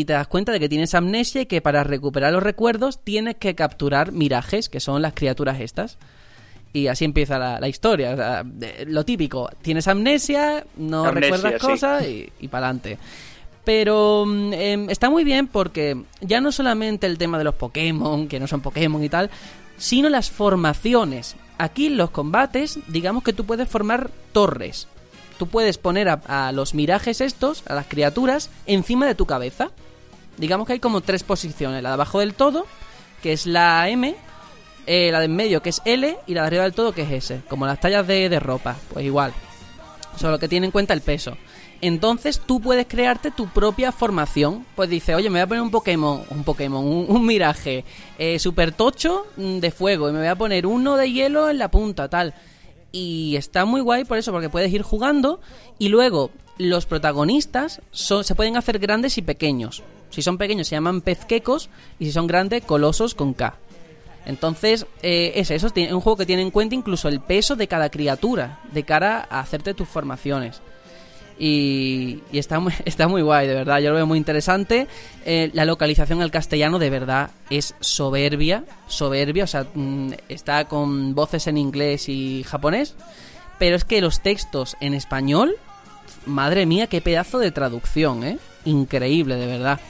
[SPEAKER 2] y te das cuenta de que tienes amnesia y que para recuperar los recuerdos tienes que capturar mirajes, que son las criaturas estas. Y así empieza la, la historia. o sea, de- lo típico, tienes amnesia, no
[SPEAKER 4] Amnesia,
[SPEAKER 2] recuerdas
[SPEAKER 4] sí.
[SPEAKER 2] cosas y, y para adelante. Pero mm, em, está muy bien porque ya no solamente el tema de los Pokémon, que no son Pokémon y tal, sino las formaciones. Aquí en los combates, digamos que tú puedes formar torres. Tú puedes poner a, a los mirajes estos, a las criaturas, encima de tu cabeza. Digamos que hay como tres posiciones. La de abajo del todo, que es la M, eh, la de en medio, que es L, y la de arriba del todo, que es S. Como las tallas de, de ropa, pues igual. Solo que tiene en cuenta el peso. Entonces tú puedes crearte tu propia formación. Pues dice, oye, me voy a poner un Pokémon, un Pokémon, un, un miraje eh, super tocho mm, de fuego y me voy a poner uno de hielo en la punta, tal. Y está muy guay por eso, porque puedes ir jugando y luego los protagonistas son, se pueden hacer grandes y pequeños. Si son pequeños se llaman pezquecos y si son grandes, colosos con K. Entonces, eh, es eso, es un juego que tiene en cuenta incluso el peso de cada criatura de cara a hacerte tus formaciones. Y, y está, muy, está muy guay, de verdad, yo lo veo muy interesante. Eh, la localización al castellano de verdad es soberbia, soberbia, o sea, mm, está con voces en inglés y japonés, pero es que los textos en español, madre mía, qué pedazo de traducción, ¿eh? Increíble, de verdad.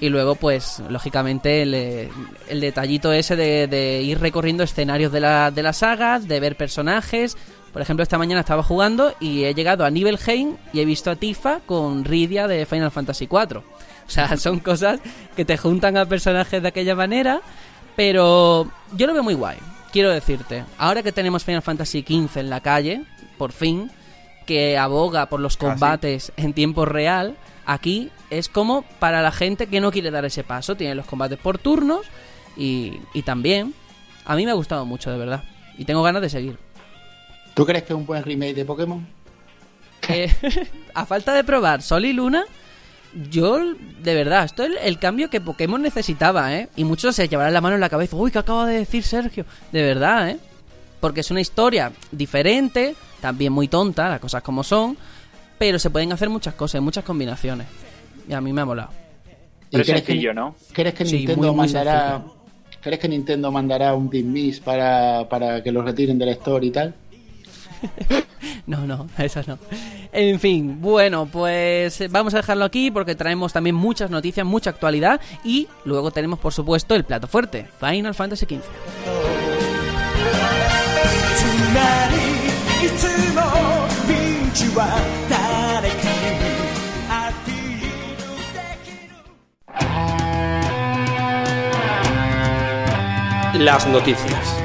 [SPEAKER 2] Y luego, pues, lógicamente, el, detallito ese de, ir recorriendo escenarios de la, de la saga, de ver personajes. Por ejemplo, esta mañana estaba jugando y he llegado a Nibelheim y he visto a Tifa con Rydia de Final Fantasy IV. O sea, son cosas que te juntan a personajes de aquella manera, pero yo lo veo muy guay. Quiero decirte, ahora que tenemos Final Fantasy XV en la calle, por fin, que aboga por los
[SPEAKER 3] Ah, sí.
[SPEAKER 2] combates en tiempo real, aquí es como para la gente que no quiere dar ese paso. Tiene los combates por turnos y, y también a mí me ha gustado mucho, de verdad. Y tengo ganas de seguir.
[SPEAKER 5] ¿Tú crees que es un buen remake de Pokémon?
[SPEAKER 2] Eh, a falta de probar Sol y Luna, yo, de verdad, esto es el, el cambio que Pokémon necesitaba, ¿eh? Y muchos se llevarán la mano en la cabeza. Uy, ¿qué acaba de decir Sergio? De verdad, ¿eh? Porque es una historia diferente, también muy tonta, las cosas como son, pero se pueden hacer muchas cosas, muchas combinaciones. Y a mí me ha molado.
[SPEAKER 5] ¿Y
[SPEAKER 4] Pero es
[SPEAKER 5] crees que-
[SPEAKER 4] sencillo, ¿no?
[SPEAKER 5] ¿Crees que
[SPEAKER 2] Sí,
[SPEAKER 5] Nintendo
[SPEAKER 2] muy, muy
[SPEAKER 5] mandará
[SPEAKER 2] sencillo.
[SPEAKER 5] ¿Crees que Nintendo mandará un dismiss para, para que lo retiren del store y tal?
[SPEAKER 2] No, no, eso no. En fin, bueno, pues vamos a dejarlo aquí porque traemos también muchas noticias, mucha actualidad y luego tenemos, por supuesto, el plato fuerte, Final Fantasy XV.
[SPEAKER 1] つまりいつもピンチは誰かにアピールできる
[SPEAKER 6] Las noticias.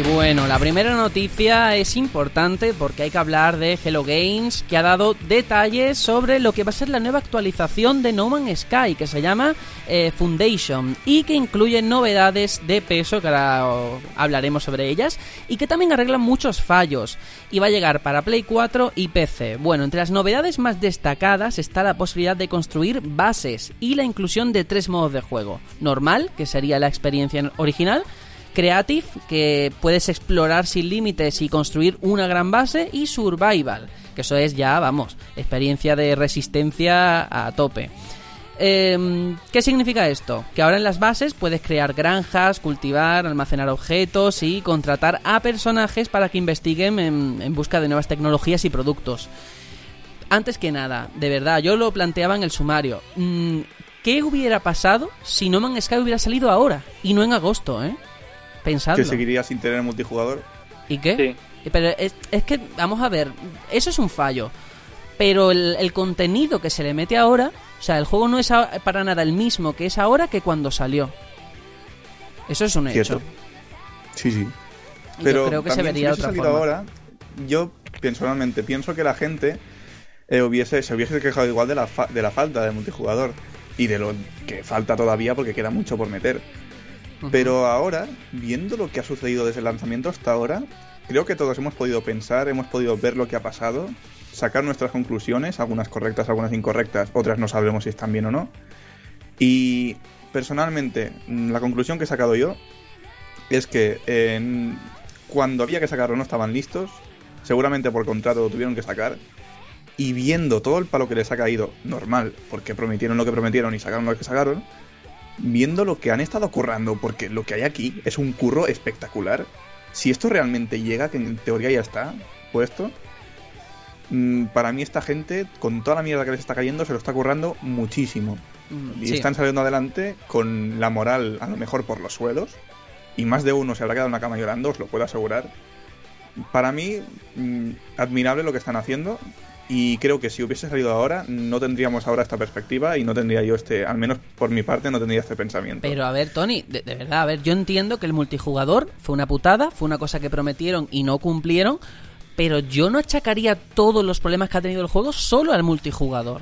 [SPEAKER 2] Y bueno, la primera noticia es importante porque hay que hablar de Hello Games, que ha dado detalles sobre lo que va a ser la nueva actualización de No Man's Sky, que se llama eh, Foundation, y que incluye novedades de peso, que ahora hablaremos sobre ellas, y que también arreglan muchos fallos, y va a llegar para Play 4 y PC. Bueno, entre las novedades más destacadas está la posibilidad de construir bases y la inclusión de tres modos de juego. Normal, que sería la experiencia original, Creative, que puedes explorar sin límites y construir una gran base, y Survival, que eso es ya, vamos, experiencia de resistencia a tope. Em, ¿Qué significa esto? Que ahora en las bases puedes crear granjas, cultivar, almacenar objetos y contratar a personajes para que investiguen en, en busca de nuevas tecnologías y productos. Antes que nada, de verdad, yo lo planteaba en el sumario. Mm, ¿Qué hubiera pasado si No Man's Sky hubiera salido ahora y no en agosto, eh? Pensadlo.
[SPEAKER 3] Que seguiría sin tener multijugador.
[SPEAKER 2] ¿Y qué?
[SPEAKER 4] Sí.
[SPEAKER 2] Pero es, es que, vamos a ver, eso es un fallo. pero el, el contenido que se le mete ahora, o sea, el juego no es a- para nada el mismo que es ahora que cuando salió. Eso es un hecho.
[SPEAKER 3] Sí, sí. Pero
[SPEAKER 2] yo creo que se vería
[SPEAKER 3] si
[SPEAKER 2] otra forma.
[SPEAKER 3] ahora, yo personalmente pienso que la gente eh, hubiese, se hubiese quejado igual de la, fa- de la falta de multijugador y de lo que falta todavía porque queda mucho por meter. Pero ahora, viendo lo que ha sucedido desde el lanzamiento hasta ahora, creo que todos hemos podido pensar, hemos podido ver lo que ha pasado, sacar nuestras conclusiones, algunas correctas, algunas incorrectas, otras no sabremos si están bien o no. Y personalmente, mm, la conclusión que he sacado yo es que cuando había que sacarlo no estaban listos, seguramente por contrato lo tuvieron que sacar, y viendo todo el palo que les ha caído, normal, porque prometieron lo que prometieron y sacaron lo que sacaron, viendo lo que han estado currando, porque lo que hay aquí es un curro espectacular. Si esto realmente llega, que en teoría ya está puesto, mm, para mí esta gente, con toda la mierda que les está cayendo, se lo está currando muchísimo.
[SPEAKER 2] Mm,
[SPEAKER 3] Y
[SPEAKER 2] sí.
[SPEAKER 3] están saliendo adelante con la moral a lo mejor por los suelos. Y más de uno se habrá quedado en la cama llorando, os lo puedo asegurar. Para mí, mm, admirable lo que están haciendo. Y creo que si hubiese salido ahora, no tendríamos ahora esta perspectiva y no tendría yo este, al menos por mi parte, no tendría este pensamiento.
[SPEAKER 2] Pero a ver, Tony, de, de verdad, a ver, yo entiendo que el multijugador fue una putada, fue una cosa que prometieron y no cumplieron, pero yo no achacaría todos los problemas que ha tenido el juego solo al multijugador.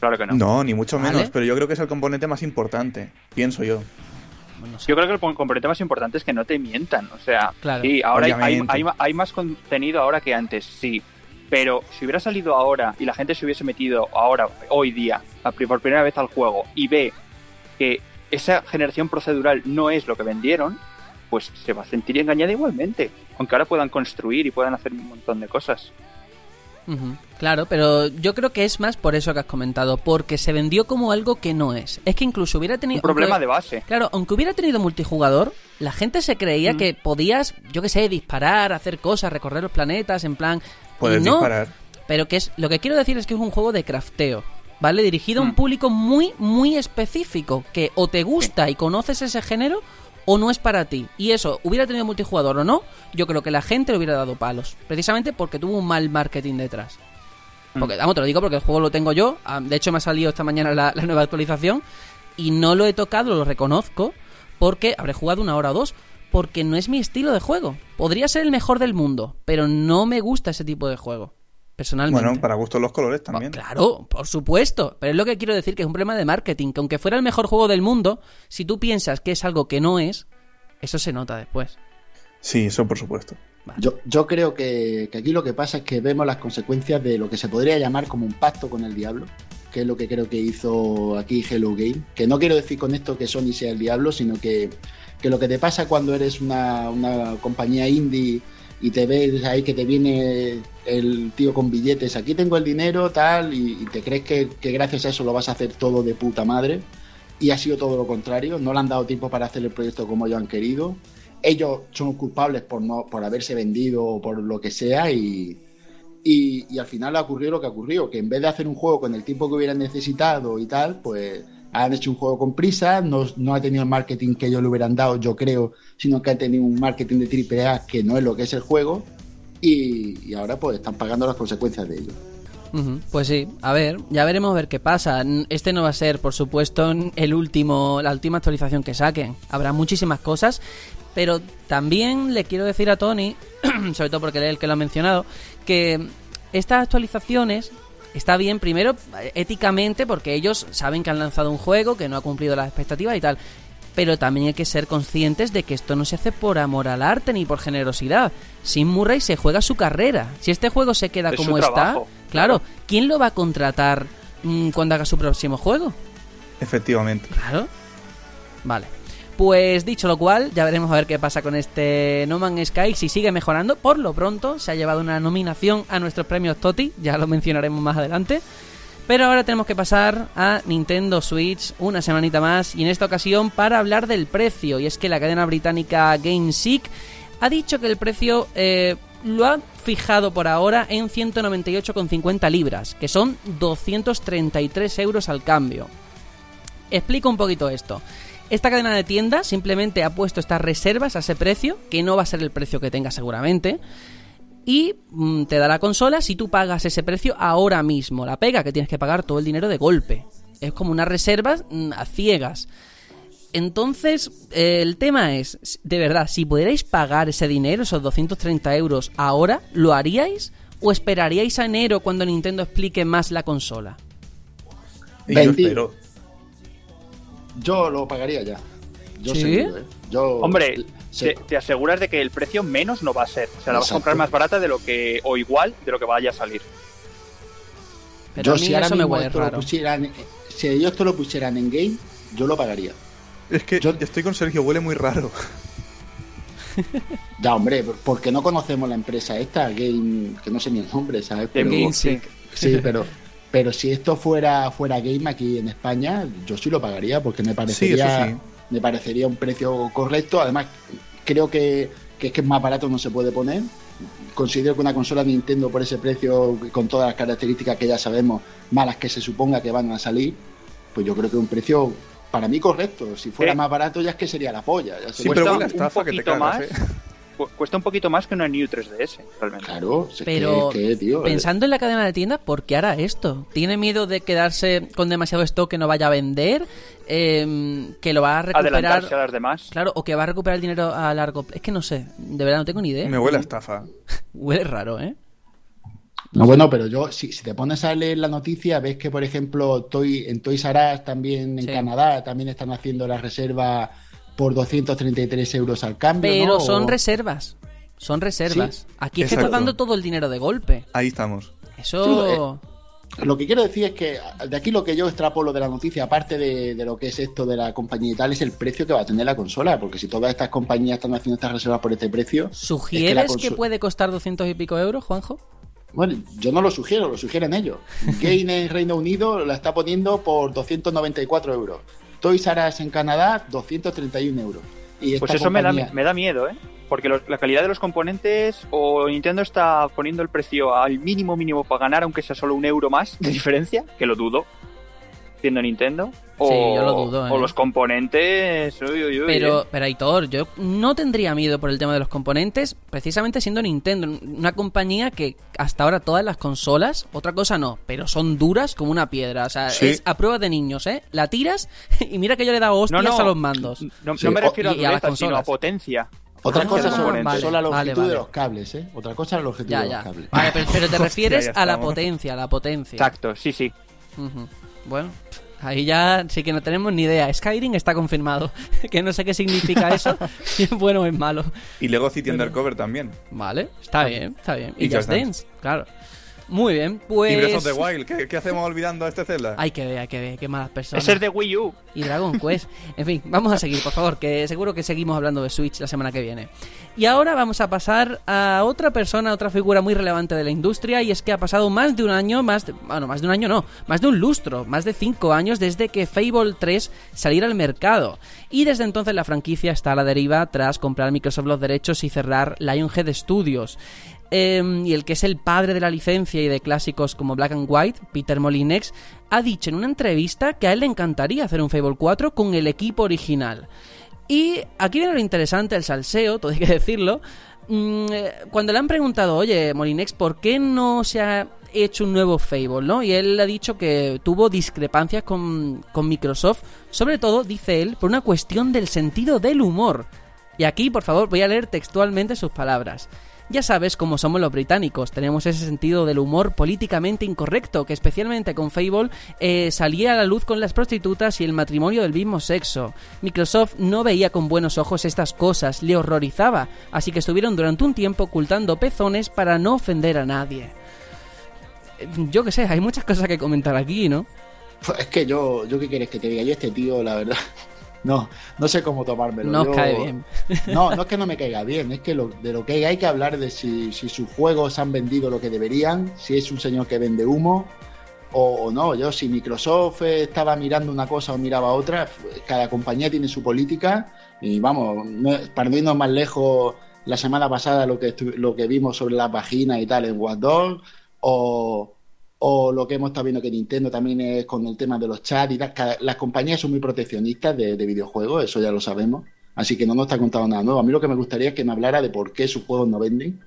[SPEAKER 4] Claro que no.
[SPEAKER 3] No, ni mucho
[SPEAKER 2] Vale.
[SPEAKER 3] menos, pero yo creo que es el componente más importante, pienso yo.
[SPEAKER 2] Bueno, no sé.
[SPEAKER 4] Yo creo que el componente más importante es que no te mientan. O sea,
[SPEAKER 2] Claro.
[SPEAKER 4] sí, ahora hay, hay, hay más contenido ahora que antes, sí. Pero si hubiera salido ahora y la gente se hubiese metido ahora, hoy día, por primera vez al juego y ve que esa generación procedural no es lo que vendieron, pues se va a sentir engañada igualmente. Aunque ahora puedan construir y puedan hacer un montón de cosas.
[SPEAKER 2] Claro, pero yo creo que es más por eso que has comentado, porque se vendió como algo que no es. Es que incluso hubiera tenido...
[SPEAKER 4] Un problema
[SPEAKER 2] aunque-
[SPEAKER 4] de base.
[SPEAKER 2] Claro, aunque hubiera tenido multijugador, la gente se creía
[SPEAKER 4] Mm.
[SPEAKER 2] que podías, yo qué sé, disparar, hacer cosas, recorrer los planetas, en plan...
[SPEAKER 3] Puedes
[SPEAKER 2] no,
[SPEAKER 3] disparar.
[SPEAKER 2] Pero que es lo que quiero decir es que es un juego de crafteo, ¿vale? Dirigido a un
[SPEAKER 4] Mm.
[SPEAKER 2] público muy, muy específico, que o te gusta y conoces ese género o no es para ti. Y eso, hubiera tenido multijugador o no, yo creo que la gente le hubiera dado palos. Precisamente porque tuvo un mal marketing detrás. Porque, vamos, te lo digo porque el juego lo tengo yo. ah, De hecho, me ha salido esta mañana la, la nueva actualización. Y no lo he tocado, lo reconozco. Porque habré jugado una hora o dos. Porque no es mi estilo de juego. Podría ser el mejor del mundo. Pero no me gusta ese tipo de juego. Personalmente.
[SPEAKER 3] Bueno, para gustos los colores también.
[SPEAKER 2] Claro, por supuesto. Pero es lo que quiero decir, que es un problema de marketing. Que aunque fuera el mejor juego del mundo, si tú piensas que es algo que no es, eso se nota después.
[SPEAKER 3] Sí, eso por supuesto.
[SPEAKER 5] Yo, yo creo que, que aquí lo que pasa es que vemos las consecuencias de lo que se podría llamar como un pacto con el diablo, que es lo que creo que hizo aquí Hello Game. Que no quiero decir con esto que Sony sea el diablo, sino que, que lo que te pasa cuando eres una, una compañía indie y te ves ahí que te viene el tío con billetes, aquí tengo el dinero, tal, y, te crees que, que gracias a eso lo vas a hacer todo de puta madre. Y ha sido todo lo contrario, no le han dado tiempo para hacer el proyecto como ellos han querido ellos son culpables por no por haberse vendido o por lo que sea y, y, al final ha ocurrido lo que ha ocurrido, que en vez de hacer un juego con el tiempo que hubieran necesitado y tal, pues han hecho un juego con prisa, no, no ha tenido el marketing que ellos le hubieran dado, yo creo, sino que ha tenido un marketing de triple A que no es lo que es el juego y, ahora pues están pagando las consecuencias de ello.
[SPEAKER 2] Pues sí, a ver, ya veremos a ver qué pasa. Este no va a ser, por supuesto, el último, la última actualización que saquen. Habrá muchísimas cosas, pero también le quiero decir a Tony, sobre todo porque él es el que lo ha mencionado, que estas actualizaciones está bien primero eh, éticamente porque ellos saben que han lanzado un juego que no ha cumplido las expectativas y tal. Pero también hay que ser conscientes de que esto no se hace por amor al arte ni por generosidad. Sim Murray se juega su carrera. Si este juego se queda
[SPEAKER 4] Es
[SPEAKER 2] como está,
[SPEAKER 4] trabajo,
[SPEAKER 2] claro, ¿quién lo va a contratar mm, cuando haga su próximo juego?
[SPEAKER 3] Efectivamente.
[SPEAKER 2] Claro. Vale. Pues dicho lo cual, ya veremos a ver qué pasa con este No Man's Sky, si sigue mejorando. Por lo pronto, se ha llevado una nominación a nuestros premios TOTI, ya lo mencionaremos más adelante. Pero ahora tenemos que pasar a Nintendo Switch una semanita más y en esta ocasión para hablar del precio. Y es que la cadena británica GameSeek ha dicho que el precio eh, lo ha fijado por ahora en 198,50 libras, que son 233 euros al cambio. Explico un poquito esto. Esta cadena de tiendas simplemente ha puesto estas reservas a ese precio, que no va a ser el precio que tenga seguramente, y mm, te da la consola si tú pagas ese precio ahora mismo. La pega que tienes que pagar todo el dinero de golpe. Es como una reserva mm, a ciegas. Entonces, eh, el tema es, de verdad, si pudierais pagar ese dinero, esos 230 euros, ahora, ¿lo haríais? ¿O esperaríais a enero cuando Nintendo explique más la consola?
[SPEAKER 3] Y yo
[SPEAKER 5] 20.
[SPEAKER 3] espero.
[SPEAKER 5] Yo lo pagaría ya. Yo
[SPEAKER 2] ¿Sí?
[SPEAKER 5] ¿eh? Yo,
[SPEAKER 4] Hombre,
[SPEAKER 5] sí.
[SPEAKER 4] te, te aseguras de que el precio menos no va a ser. O sea, la vas a comprar más barata de lo que, o igual de lo que vaya a salir.
[SPEAKER 2] Pero
[SPEAKER 5] yo
[SPEAKER 2] a mí
[SPEAKER 5] si ahora
[SPEAKER 2] eso me
[SPEAKER 5] mismo
[SPEAKER 2] huele
[SPEAKER 5] esto lo pusieran, si ellos esto lo pusieran en game, yo lo pagaría.
[SPEAKER 3] Es que
[SPEAKER 5] Yo-
[SPEAKER 3] estoy con Sergio, huele muy raro.
[SPEAKER 5] Ya, hombre, porque no conocemos la empresa esta, Game, que no sé ni el nombre, ¿sabes? Pero,
[SPEAKER 2] Game
[SPEAKER 4] sí.
[SPEAKER 5] Sí, pero, pero si esto fuera, fuera Game aquí en España, yo sí lo pagaría porque me parecería,
[SPEAKER 3] sí.
[SPEAKER 5] me parecería un precio correcto. Además, creo que, que es que más barato no se puede poner. Considero que una consola Nintendo por ese precio, con todas las características que ya sabemos, malas que se suponga que van a salir, pues yo creo que es un precio para mí correcto. Si fuera
[SPEAKER 4] Sí.
[SPEAKER 5] más barato ya es que sería la polla. ya
[SPEAKER 3] Sí, pero
[SPEAKER 4] Cuesta
[SPEAKER 3] huele a
[SPEAKER 4] un
[SPEAKER 3] estafa que te cagas,
[SPEAKER 4] más.
[SPEAKER 3] ¿eh?
[SPEAKER 4] Cu- Cuesta un poquito más que una New 3DS, realmente.
[SPEAKER 5] Claro, si es
[SPEAKER 2] Pero
[SPEAKER 5] que- que, tío, eh,
[SPEAKER 2] pensando en la cadena de tiendas, ¿por qué hará esto? ¿Tiene miedo de quedarse con demasiado stock que no vaya a vender? Eh, ¿Que lo va a recuperar?
[SPEAKER 4] Adelantarse a las demás.
[SPEAKER 2] Claro, o que va a recuperar el dinero a largo plazo. Es que no sé, de verdad no tengo ni idea.
[SPEAKER 3] Me huele a estafa.
[SPEAKER 2] Huele raro, ¿eh?
[SPEAKER 5] No, bueno, pero yo, si, si te pones a leer la noticia, ves que, por ejemplo, Toy, en Toys R Us, también en
[SPEAKER 2] Sí.
[SPEAKER 5] Canadá, también están haciendo la reserva por 233 euros al cambio.
[SPEAKER 2] Pero
[SPEAKER 5] ¿no?
[SPEAKER 2] son
[SPEAKER 5] O-
[SPEAKER 2] reservas. Son reservas. Aquí es que
[SPEAKER 3] Exacto.
[SPEAKER 2] estás dando todo el dinero de golpe.
[SPEAKER 3] Ahí estamos.
[SPEAKER 2] Eso.
[SPEAKER 5] Lo que quiero decir es que de aquí lo que yo extrapolo de la noticia, aparte de, de lo que es esto de la compañía y tal, es el precio que va a tener la consola. Porque si todas estas compañías están haciendo estas reservas por este precio.
[SPEAKER 2] ¿Sugieres que, puede costar 200 y pico euros, Juanjo?
[SPEAKER 5] Bueno, yo no lo sugiero, lo sugieren ellos. Game en Reino Unido la está poniendo por 294 euros. Toys R Us en Canadá, 231 euros. Y
[SPEAKER 4] Pues eso me, da, me da miedo, ¿eh? Porque los- la calidad de los componentes o Nintendo está poniendo el precio al mínimo mínimo para ganar, aunque sea solo un euro más de diferencia, que lo dudo, siendo Nintendo. O,
[SPEAKER 2] Sí, yo lo dudo, ¿eh?
[SPEAKER 4] o los componentes... uy, uy, uy,
[SPEAKER 2] Pero,
[SPEAKER 4] ¿eh?
[SPEAKER 2] pero Aitor, yo no tendría miedo por el tema de los componentes, precisamente siendo Nintendo, una compañía que hasta ahora todas las consolas, otra cosa no, pero son duras como una piedra. O sea,
[SPEAKER 3] Sí.
[SPEAKER 2] es a prueba de niños, ¿eh? La tiras y mira que yo le he dado hostias
[SPEAKER 4] No, no,
[SPEAKER 2] a los mandos.
[SPEAKER 4] No,
[SPEAKER 5] Sí,
[SPEAKER 4] no me
[SPEAKER 5] o-
[SPEAKER 4] refiero a
[SPEAKER 2] y a las
[SPEAKER 4] dureza, sino a
[SPEAKER 2] consolas.
[SPEAKER 4] potencia.
[SPEAKER 5] Otra
[SPEAKER 2] Ah,
[SPEAKER 5] cosa son
[SPEAKER 2] vale,
[SPEAKER 5] solo la
[SPEAKER 2] vale,
[SPEAKER 5] longitud
[SPEAKER 2] vale.
[SPEAKER 5] de los cables, ¿eh? Otra cosa es la longitud
[SPEAKER 2] Ya,
[SPEAKER 5] de
[SPEAKER 2] ya.
[SPEAKER 5] los cables.
[SPEAKER 2] Vale, pero, pero te refieres a la potencia, a la potencia.
[SPEAKER 4] Exacto, sí, sí.
[SPEAKER 2] Bueno, ahí ya sí que no tenemos ni idea. Skyrim está confirmado. que no sé qué significa eso, si es bueno o es malo.
[SPEAKER 3] Y Lego City Undercover también.
[SPEAKER 2] Vale, está bien, está bien. Y,
[SPEAKER 3] Y
[SPEAKER 2] Just
[SPEAKER 3] Just
[SPEAKER 2] Dance, claro. Muy bien,
[SPEAKER 3] Y
[SPEAKER 2] pues...
[SPEAKER 3] Breath of the Wild. ¿Qué, qué hacemos olvidando a este Zelda?
[SPEAKER 2] Hay que ver, hay que ver, qué malas personas.
[SPEAKER 4] Ese es de Wii U.
[SPEAKER 2] Y Dragon Quest. En fin, vamos a seguir, por favor, que seguro que seguimos hablando de Switch la semana que viene. Y ahora vamos a pasar a otra persona, otra figura muy relevante de la industria, y es que ha pasado más de un año, más de, bueno, más de un año no, más de un lustro, más de cinco años desde que Fable 3 saliera al mercado. Y desde entonces la franquicia está a la deriva tras comprar Microsoft los derechos y cerrar Lionhead Studios. Em, y el que es el padre de la licencia y de clásicos como Black and White, Peter Molinex, ha dicho en una entrevista que a él le encantaría hacer un Fable 4 con el equipo original. Y aquí viene lo interesante, el salseo, todo hay que decirlo. Mm, eh, Cuando le han preguntado, oye, Molinex, ¿por qué no se ha hecho un nuevo Fable? ¿no? Y él ha dicho que tuvo discrepancias con, con Microsoft, sobre todo, dice él, por una cuestión del sentido del humor. Y aquí, por favor, voy a leer textualmente sus palabras. Ya sabes cómo somos los británicos, tenemos ese sentido del humor políticamente incorrecto, que especialmente con Fable eh, salía a la luz con las prostitutas y el matrimonio del mismo sexo. Microsoft no veía con buenos ojos estas cosas, le horrorizaba, así que estuvieron durante un tiempo ocultando pezones para no ofender a nadie. Eh, Yo qué sé, hay muchas cosas que comentar aquí, ¿no?
[SPEAKER 5] Pues Es que yo, yo qué quieres que te diga, yo este tío, la verdad, no, no sé cómo tomármelo.
[SPEAKER 2] No
[SPEAKER 5] Yo-
[SPEAKER 2] cae bien.
[SPEAKER 5] No, no es que no me caiga bien, es que lo- de lo que hay, hay que hablar de si, si sus juegos han vendido lo que deberían, si es un señor que vende humo o, o no. Yo, si Microsoft estaba mirando una cosa o miraba otra, cada compañía tiene su política y vamos, no- para no irnos más lejos, la semana pasada lo que, lo que vimos sobre las vaginas y tal en Watch Dogs, o, o lo que hemos estado viendo que Nintendo también es con el tema de los chats y tal. Cada- las compañías son muy proteccionistas de, de videojuegos, eso ya lo sabemos. Así que no nos está contando nada nuevo. A mí lo que me gustaría es que me hablara de por qué sus juegos no venden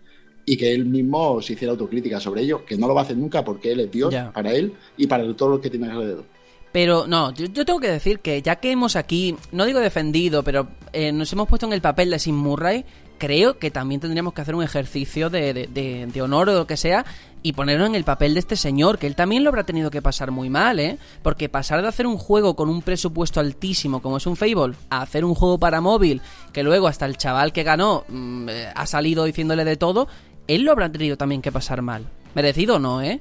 [SPEAKER 5] y que él mismo se hiciera autocrítica sobre ello, que no lo va a hacer nunca porque él es Dios
[SPEAKER 2] Ya.
[SPEAKER 5] para él y para todos los que tiene alrededor.
[SPEAKER 2] Pero no, yo, yo tengo que decir que ya que hemos aquí, no digo defendido, pero eh, nos hemos puesto en el papel de Sim Murray, creo que también tendríamos que hacer un ejercicio de, de- honor o lo que sea y ponernos en el papel de este señor, que él también lo habrá tenido que pasar muy mal, ¿eh? Porque pasar de hacer un juego con un presupuesto altísimo como es un Fable a hacer un juego para móvil, que luego hasta el chaval que ganó mm, eh, ha salido diciéndole de todo, él lo habrá tenido también que pasar mal. Merecido no, ¿eh?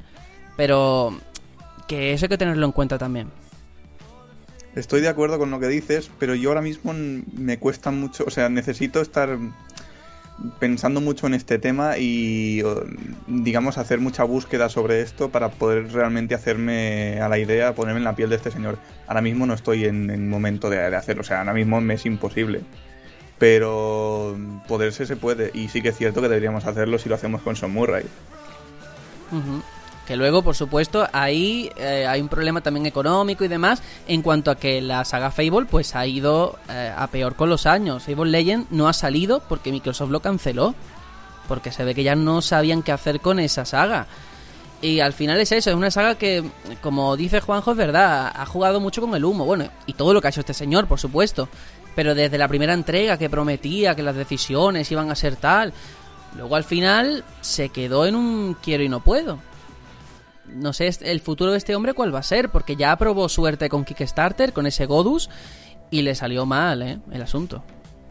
[SPEAKER 2] Pero que eso hay que tenerlo en cuenta también.
[SPEAKER 3] Estoy de acuerdo con lo que dices, pero yo ahora mismo me cuesta mucho, o sea, necesito estar pensando mucho en este tema y, digamos, hacer mucha búsqueda sobre esto para poder realmente hacerme a la idea, ponerme en la piel de este señor. Ahora mismo no estoy en, en momento de, de hacerlo, o sea, ahora mismo me es imposible. Pero poderse se puede, y sí que es cierto que deberíamos hacerlo si lo hacemos con Son Murray.
[SPEAKER 2] Ujú. Que luego, por supuesto, ahí eh, hay un problema también económico y demás en cuanto a que la saga Fable pues ha ido eh, a peor con los años. Fable Legend no ha salido porque Microsoft lo canceló. Porque se ve que ya no sabían qué hacer con esa saga. Y al final es eso, es una saga que, como dice Juanjo, es verdad, ha jugado mucho con el humo. Bueno, y todo lo que ha hecho este señor, por supuesto. Pero desde la primera entrega que prometía que las decisiones iban a ser tal, luego al final se quedó en un quiero y no puedo no sé est- el futuro de este hombre cuál va a ser, porque ya probó suerte con Kickstarter, con ese Godus, y le salió mal, ¿eh? El asunto.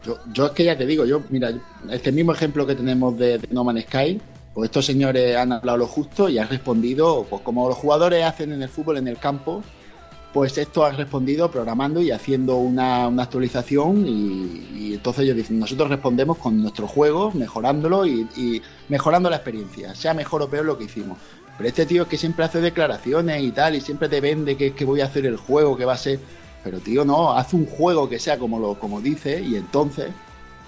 [SPEAKER 5] Yo, yo es que ya te digo, yo, mira, este mismo ejemplo que tenemos de, No Man's Sky, pues estos señores han hablado lo justo y han respondido, pues como los jugadores hacen en el fútbol en el campo, pues esto han respondido programando y haciendo una, una actualización y, y entonces ellos dicen, nosotros respondemos con nuestro juego, mejorándolo y, y mejorando la experiencia, sea mejor o peor lo que hicimos. Pero este tío es que siempre hace declaraciones y tal, y siempre te vende que, que voy a hacer el juego, que va a ser... Pero tío, no, haz un juego que sea como lo como dice y entonces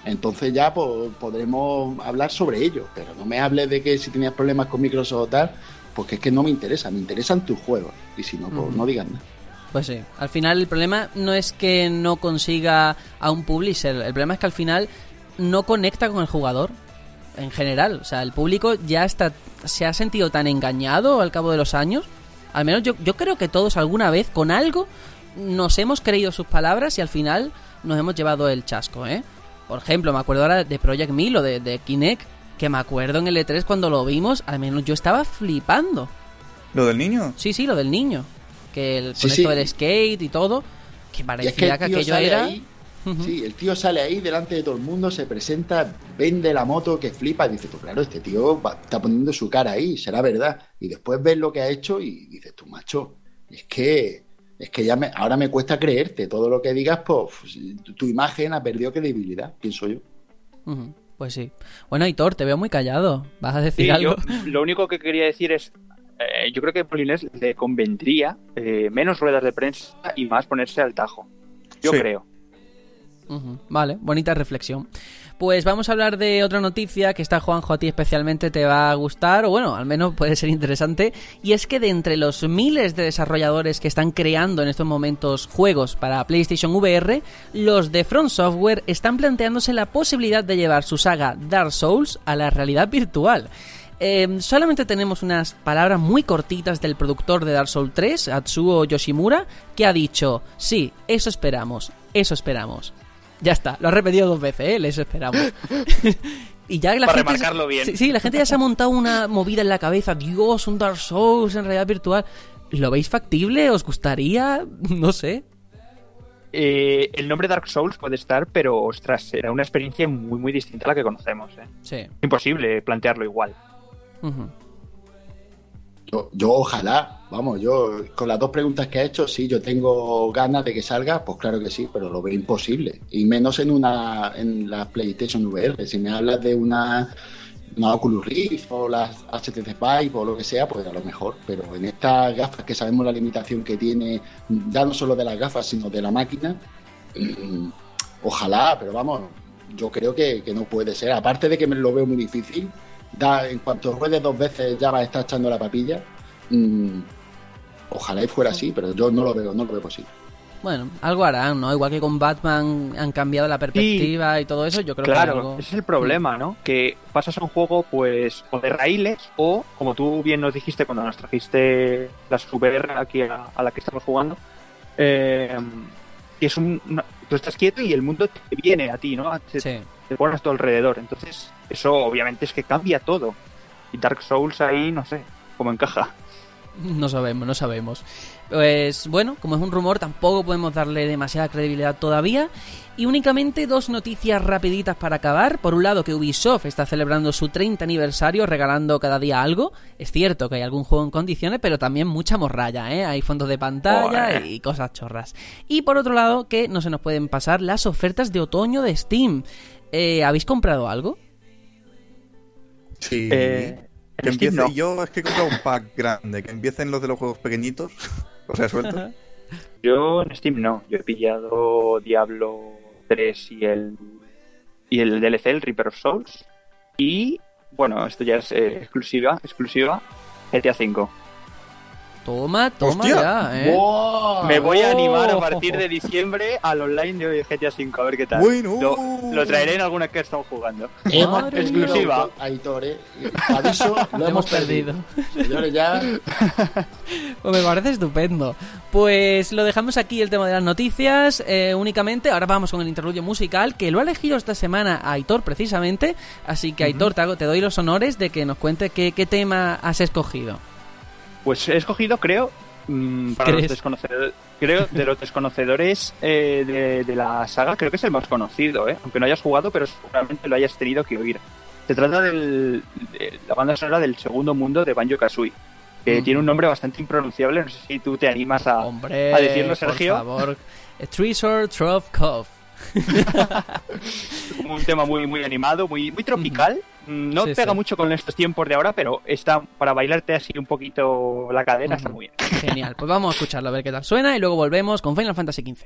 [SPEAKER 5] entonces ya pues, podremos hablar sobre ello. Pero no me hables de que si tenías problemas con Microsoft o tal, porque es que no me interesa, me interesan tus juegos. Y si no, pues no digas nada.
[SPEAKER 2] Pues sí, al final el problema no es que no consiga a un publisher, el problema es que al final no conecta con el jugador en general. O sea, el público ya está se ha sentido tan engañado al cabo de los años. Al menos yo, yo creo que todos alguna vez con algo nos hemos creído sus palabras y al final nos hemos llevado el chasco, ¿eh? Por ejemplo, me acuerdo ahora de Project Milo, de, de Kinect, que me acuerdo en el E3 cuando lo vimos, al menos yo estaba flipando.
[SPEAKER 3] ¿Lo del niño?
[SPEAKER 2] Sí, sí, lo del niño. Que el,
[SPEAKER 5] Sí,
[SPEAKER 2] con
[SPEAKER 5] sí.
[SPEAKER 2] esto del skate y todo, que
[SPEAKER 5] Y
[SPEAKER 2] parecía
[SPEAKER 5] es que
[SPEAKER 2] que
[SPEAKER 5] tío
[SPEAKER 2] aquello era...
[SPEAKER 5] ahí, Sí, el tío sale ahí delante de todo el mundo, se presenta, vende la moto, que flipa, y dices tú, claro, este tío va- está poniendo su cara ahí, será verdad. Y después ves lo que ha hecho y dices tú, macho, es que es que ya me, ahora me cuesta creerte todo lo que digas, pues tu, tu imagen ha perdido credibilidad, pienso yo.
[SPEAKER 2] Pues sí. Bueno, Hitor, te veo muy callado. ¿Vas a decir
[SPEAKER 4] Sí,
[SPEAKER 2] algo?
[SPEAKER 4] yo lo único que quería decir es, eh, yo creo que a Polinés le convendría eh, menos ruedas de prensa y más ponerse al tajo. Yo
[SPEAKER 3] Sí.
[SPEAKER 4] creo.
[SPEAKER 2] Vale, bonita reflexión. Pues vamos a hablar de otra noticia que está Juanjo a ti especialmente te va a gustar, o bueno, al menos puede ser interesante, y es que de entre los miles de desarrolladores que están creando en estos momentos juegos para PlayStation VR, los de Front Software están planteándose la posibilidad de llevar su saga Dark Souls a la realidad virtual. Eh, solamente tenemos unas palabras muy cortitas del productor de Dark Souls 3, Atsuo Yoshimura, que ha dicho, sí, eso esperamos, eso esperamos. Ya está, lo ha repetido dos veces, ¿eh? Eso esperamos. y ya la
[SPEAKER 4] Para
[SPEAKER 2] gente...
[SPEAKER 4] remarcarlo bien.
[SPEAKER 2] Sí, sí, la gente ya se ha montado una movida en la cabeza. Dios, un Dark Souls en realidad virtual. ¿Lo veis factible? ¿Os gustaría? No sé.
[SPEAKER 4] Eh, el nombre Dark Souls puede estar, pero ostras, será una experiencia muy muy distinta a la que conocemos. ¿eh?
[SPEAKER 2] Sí.
[SPEAKER 4] Imposible plantearlo igual.
[SPEAKER 2] Ujú.
[SPEAKER 5] Yo, yo ojalá, vamos, yo con las dos preguntas que ha hecho, sí, yo tengo ganas de que salga, pues claro que sí, pero lo veo imposible. Y menos en una en la PlayStation VR. Si me hablas de una, una Oculus Rift o las HTC Vive o lo que sea, pues a lo mejor. Pero en estas gafas que sabemos la limitación que tiene, ya no solo de las gafas, sino de la máquina, mm, ojalá, pero vamos, yo creo que, que no puede ser. Aparte de que me lo veo muy difícil, da, en cuanto ruedes dos veces ya va a estar echando la papilla. Mm, ojalá y fuera así, pero yo no lo veo, no lo veo posible.
[SPEAKER 2] Bueno, algo harán, ¿no? Igual que con Batman han cambiado la perspectiva y todo eso, yo creo
[SPEAKER 4] claro,
[SPEAKER 2] que algo...
[SPEAKER 4] ese es el problema, ¿no? Que pasas a un juego, pues, o de raíles, o, como tú bien nos dijiste cuando nos trajiste la Super aquí a, a la que estamos jugando, eh, que es un... una- tú estás quieto y el mundo te viene a ti, ¿no? Te,
[SPEAKER 2] Sí.
[SPEAKER 4] Te pones a tu alrededor. Entonces, eso obviamente es que cambia todo. Y Dark Souls ahí, no sé, cómo encaja.
[SPEAKER 2] No sabemos, no sabemos. Pues bueno, como es un rumor, tampoco podemos darle demasiada credibilidad todavía. Y únicamente dos noticias rapiditas para acabar. Por un lado, que Ubisoft está celebrando su 30 aniversario regalando cada día algo. Es cierto que hay algún juego en condiciones, pero también mucha morralla, ¿eh? Hay fondos de pantalla y cosas chorras. Y por otro lado, que no se nos pueden pasar las ofertas de otoño de Steam. Eh, ¿Habéis comprado algo?
[SPEAKER 3] Sí.
[SPEAKER 4] Eh,
[SPEAKER 3] que empiece,
[SPEAKER 4] no.
[SPEAKER 3] Yo es que he comprado un pack grande, que empiecen los de los juegos pequeñitos, o sea, sueltos.
[SPEAKER 4] Yo en Steam no. Yo he pillado Diablo 3 y el y el DLC, el Reaper of Souls. Y bueno, esto ya es eh, exclusiva, exclusiva GTA V.
[SPEAKER 2] Toma, toma
[SPEAKER 3] Hostia.
[SPEAKER 2] ya, ¿eh?
[SPEAKER 5] ¡Wow!
[SPEAKER 4] Me voy a animar a partir de diciembre al online de GTA V, a ver qué tal.
[SPEAKER 3] Bueno.
[SPEAKER 4] Lo, lo traeré en alguna que estamos jugando.
[SPEAKER 5] Hemos perdido,
[SPEAKER 4] exclusiva.
[SPEAKER 5] Aitor, ¿eh? Aviso, lo hemos perdido. Señores, ya.
[SPEAKER 2] Pues me parece estupendo. Pues lo dejamos aquí el tema de las noticias eh, únicamente. Ahora vamos con el interludio musical que lo ha elegido esta semana Aitor precisamente. Así que Aitor, te, hago- te doy los honores de que nos cuente qué, qué tema has escogido.
[SPEAKER 4] Pues he escogido, creo, mm, para los desconocedores, creo, de los desconocedores eh, de, de la saga, creo que es el más conocido, ¿eh? aunque no hayas jugado, pero seguramente lo hayas tenido que oír. Se trata del, de la banda sonora del segundo mundo de Banjo Kazooie, que
[SPEAKER 2] Mm.
[SPEAKER 4] tiene un nombre bastante impronunciable. No sé si tú te animas a,
[SPEAKER 2] Hombre,
[SPEAKER 4] a decirlo, Sergio.
[SPEAKER 2] por favor. Treasure Trove Cove.
[SPEAKER 4] un tema muy muy animado, muy muy tropical. Mm, No
[SPEAKER 2] Sí,
[SPEAKER 4] pega
[SPEAKER 2] sí.
[SPEAKER 4] mucho con estos tiempos de ahora, pero está para bailarte así un poquito la cadera, está muy bien.
[SPEAKER 2] Genial, pues vamos a escucharlo a ver qué tal suena y luego volvemos con Final Fantasy XV.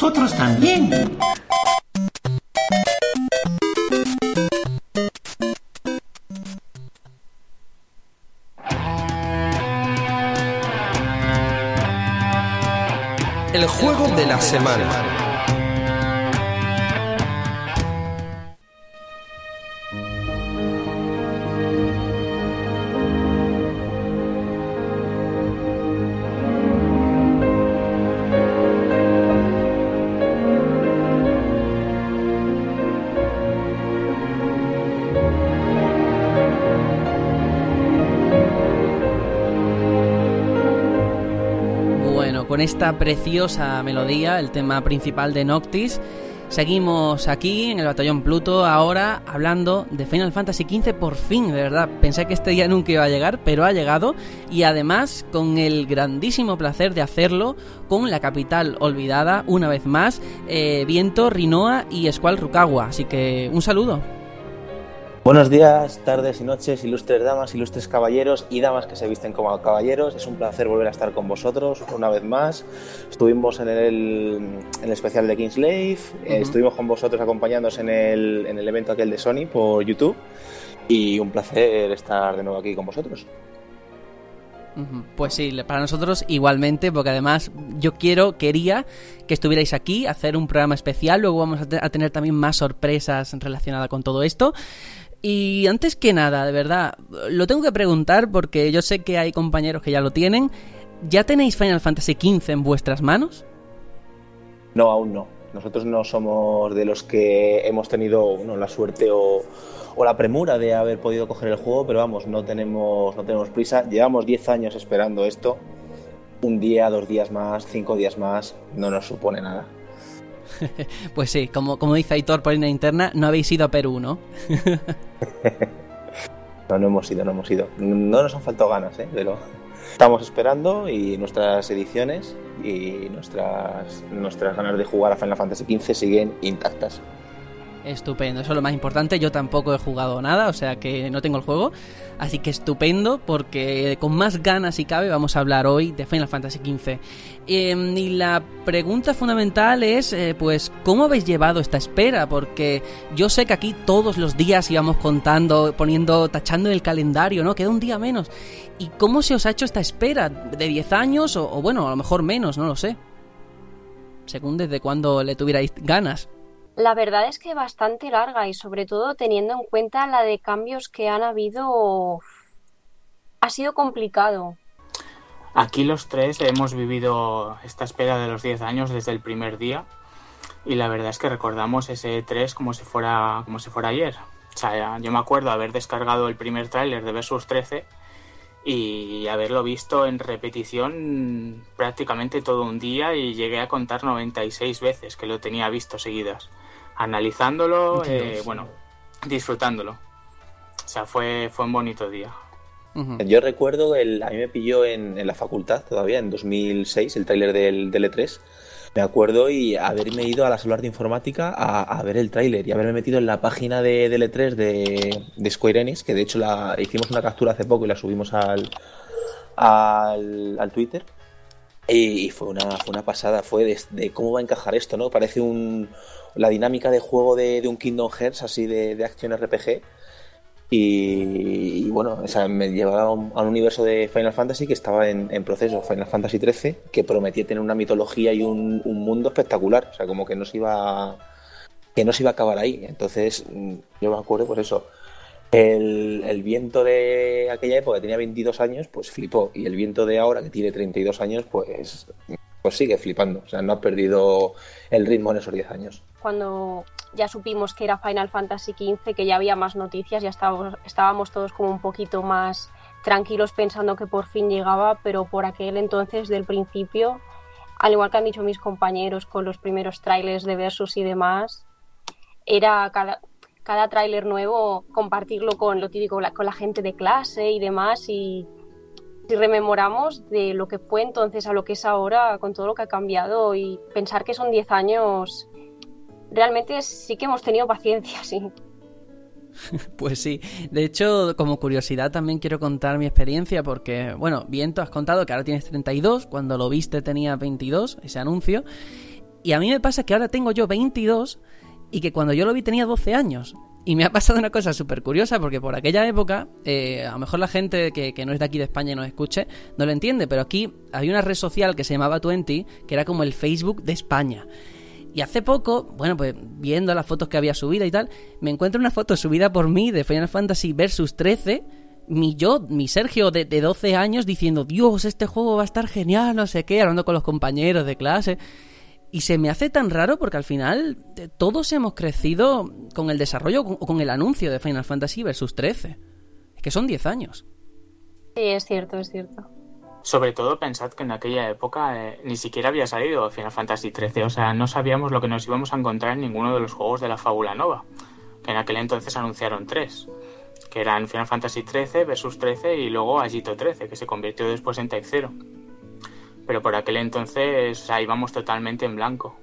[SPEAKER 7] Uno. Vosotros también.
[SPEAKER 2] Preciosa melodía, el tema principal de Noctis, seguimos aquí en el Batallón Pluto, ahora hablando de Final Fantasy XV por fin, de verdad. Pensé que este día nunca iba a llegar, pero ha llegado y además con el grandísimo placer de hacerlo con la capital olvidada, una vez más, eh, Viento, Rinoa y Squall Rukawa. Así que un saludo.
[SPEAKER 8] Buenos días, tardes y noches, ilustres damas, ilustres caballeros y damas que se visten como caballeros. Es un placer volver a estar con vosotros una vez más. Estuvimos en el, en el especial de Kingslave, eh, estuvimos con vosotros acompañándonos en el, en el evento aquel de Sony por YouTube y un placer estar de nuevo aquí con vosotros.
[SPEAKER 2] Pues sí, para nosotros igualmente, porque además yo quiero, quería que estuvierais aquí, hacer un programa especial, luego vamos a tener también más sorpresas relacionadas con todo esto. Y antes que nada, de verdad, lo tengo que preguntar porque yo sé que hay compañeros que ya lo tienen. ¿Ya tenéis Final Fantasy XV en vuestras manos?
[SPEAKER 8] No, aún no. Nosotros no somos de los que hemos tenido la suerte o, o la premura de haber podido coger el juego, pero vamos, no tenemos, no tenemos prisa. Llevamos 10 años esperando esto. Un día, dos días más, cinco días más, no nos supone nada.
[SPEAKER 2] Pues sí, como, como dice Aitor por línea interna, no habéis ido a Perú, ¿no?
[SPEAKER 8] No, no hemos ido, no hemos ido. No nos han faltado ganas, ¿eh? Pero estamos esperando y nuestras ediciones y nuestras, nuestras ganas de jugar a Final Fantasy XV siguen intactas.
[SPEAKER 2] Estupendo, eso es lo más importante. Yo tampoco he jugado nada, o sea que no tengo el juego. Así que estupendo, porque con más ganas si cabe vamos a hablar hoy de Final Fantasy XV. Eh, y la pregunta fundamental es, eh, pues, ¿cómo habéis llevado esta espera? Porque yo sé que aquí todos los días íbamos contando, poniendo, tachando el calendario, ¿no? Queda un día menos. ¿Y cómo se os ha hecho esta espera? ¿De 10 años o, o bueno, a lo mejor menos, no lo sé? Según desde cuándo le tuvierais ganas.
[SPEAKER 9] La verdad es que bastante larga y sobre todo teniendo en cuenta la de cambios que han habido, ha sido complicado.
[SPEAKER 10] Aquí los tres hemos vivido esta espera de los 10 años desde el primer día y la verdad es que recordamos ese 3 como si fuera como si fuera ayer. O sea, yo me acuerdo haber descargado el primer tráiler de Versus 13 y haberlo visto en repetición prácticamente todo un día y llegué a contar 96 veces que lo tenía visto seguidas, analizándolo, eh, bueno, disfrutándolo. O sea, fue, fue un bonito día.
[SPEAKER 8] Yo recuerdo, el, a mí me pilló en, en la facultad todavía, en 2006, el tráiler del, del E3. Me acuerdo y haberme ido a las aulas de informática a, a ver el tráiler y haberme metido en la página de, E3 de, de Square Enix, que de hecho la hicimos una captura hace poco y la subimos al, al, al Twitter. Y, y fue, una, fue una pasada, fue de, de cómo va a encajar esto, ¿no? Parece un, la dinámica de juego de, un Kingdom Hearts, así de, de acción RPG. Y, bueno, o sea, me llevaba a un, universo de Final Fantasy que estaba en, proceso, Final Fantasy XIII, que prometía tener una mitología y un, un mundo espectacular. O sea, como que no se iba que no se iba a acabar ahí. Entonces, mm, yo me acuerdo, pues eso. El, el viento de aquella época que tenía 22 años, pues flipó. Y el viento de ahora, que tiene 32 años, pues, pues sigue flipando. O sea, no ha perdido el ritmo en esos 10 años.
[SPEAKER 9] Cuando ya supimos que era Final Fantasy XV, que ya había más noticias, ya estábamos, estábamos todos como un poquito más tranquilos pensando que por fin llegaba, pero por aquel entonces del principio, al igual que han dicho mis compañeros con los primeros trailers de Versus y demás, era cada, cada tráiler nuevo compartirlo con lo típico, la- con la gente de clase y demás y si rememoramos de lo que fue entonces a lo que es ahora, con todo lo que ha cambiado y pensar que son 10 años, realmente sí que hemos tenido paciencia, sí.
[SPEAKER 2] Pues sí, de hecho, como curiosidad también quiero contar mi experiencia porque, bueno, bien tú has contado que ahora tienes 32, cuando lo viste tenía 22, ese anuncio, y a mí me pasa que ahora tengo yo 22 y que cuando yo lo vi tenía 12 años. Y me ha pasado una cosa súper curiosa porque por aquella época, eh, a lo mejor la gente que, no es de aquí de España y nos escuche no lo entiende, pero aquí había una red social que se llamaba Twenty, que era como el Facebook de España. Y hace poco, bueno, pues viendo las fotos que había subido y tal, me encuentro una foto subida por mí de Final Fantasy Versus 13. Mi yo, mi Sergio de, de 12 años diciendo, Dios, este juego va a estar genial, no sé qué, hablando con los compañeros de clase. Y se me hace tan raro porque al final eh, todos hemos crecido con el desarrollo o con el anuncio de Final Fantasy Versus 13. Es que son 10 años.
[SPEAKER 9] Sí, es cierto, es cierto.
[SPEAKER 10] Sobre todo pensad que en aquella época eh, ni siquiera había salido Final Fantasy XIII, o sea, no sabíamos lo que nos íbamos a encontrar en ninguno de los juegos de la Fábula Nova, que en aquel entonces anunciaron tres, que eran Final Fantasy XIII, Versus 13 y luego Agito 13, que se convirtió después en Type 0. Pero por aquel entonces o sea, íbamos totalmente en blanco.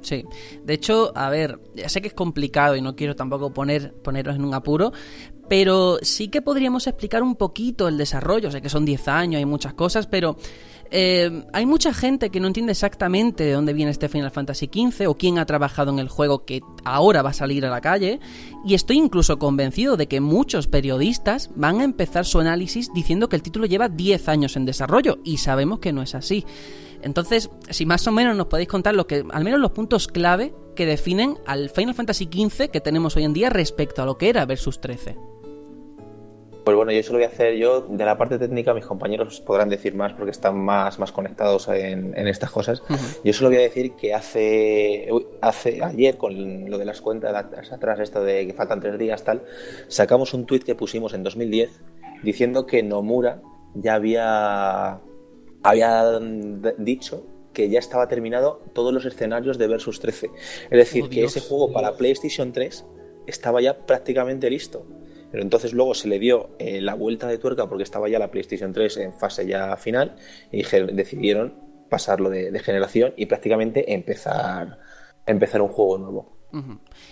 [SPEAKER 2] Sí, de hecho, a ver, ya sé que es complicado y no quiero tampoco poner, poneros en un apuro, pero sí que podríamos explicar un poquito el desarrollo. Sé que son 10 años, hay muchas cosas, pero eh, hay mucha gente que no entiende exactamente de dónde viene este Final Fantasy XV o quién ha trabajado en el juego que ahora va a salir a la calle. Y estoy incluso convencido de que muchos periodistas van a empezar su análisis diciendo que el título lleva 10 años en desarrollo y sabemos que no es así. Entonces, si más o menos nos podéis contar lo que, al menos los puntos clave que definen al Final Fantasy XV que tenemos hoy en día respecto a lo que era Versus 13.
[SPEAKER 8] Pues bueno, yo eso lo voy a hacer yo. De la parte técnica, mis compañeros podrán decir más porque están más, más conectados en, en estas cosas. Yo solo voy a decir que hace, hace ayer, con lo de las cuentas atrás, esto de que faltan tres días, tal, sacamos un tuit que pusimos en 2010 diciendo que Nomura ya había, había dicho que ya estaba terminado todos los escenarios de Versus 13. Es decir,
[SPEAKER 2] Oh,
[SPEAKER 8] que ese juego para PlayStation 3 estaba ya prácticamente listo. Pero entonces luego se le dio eh, la vuelta de tuerca porque estaba ya la PlayStation 3 en fase ya final y decidieron pasarlo de, generación y prácticamente empezar, empezar un juego nuevo.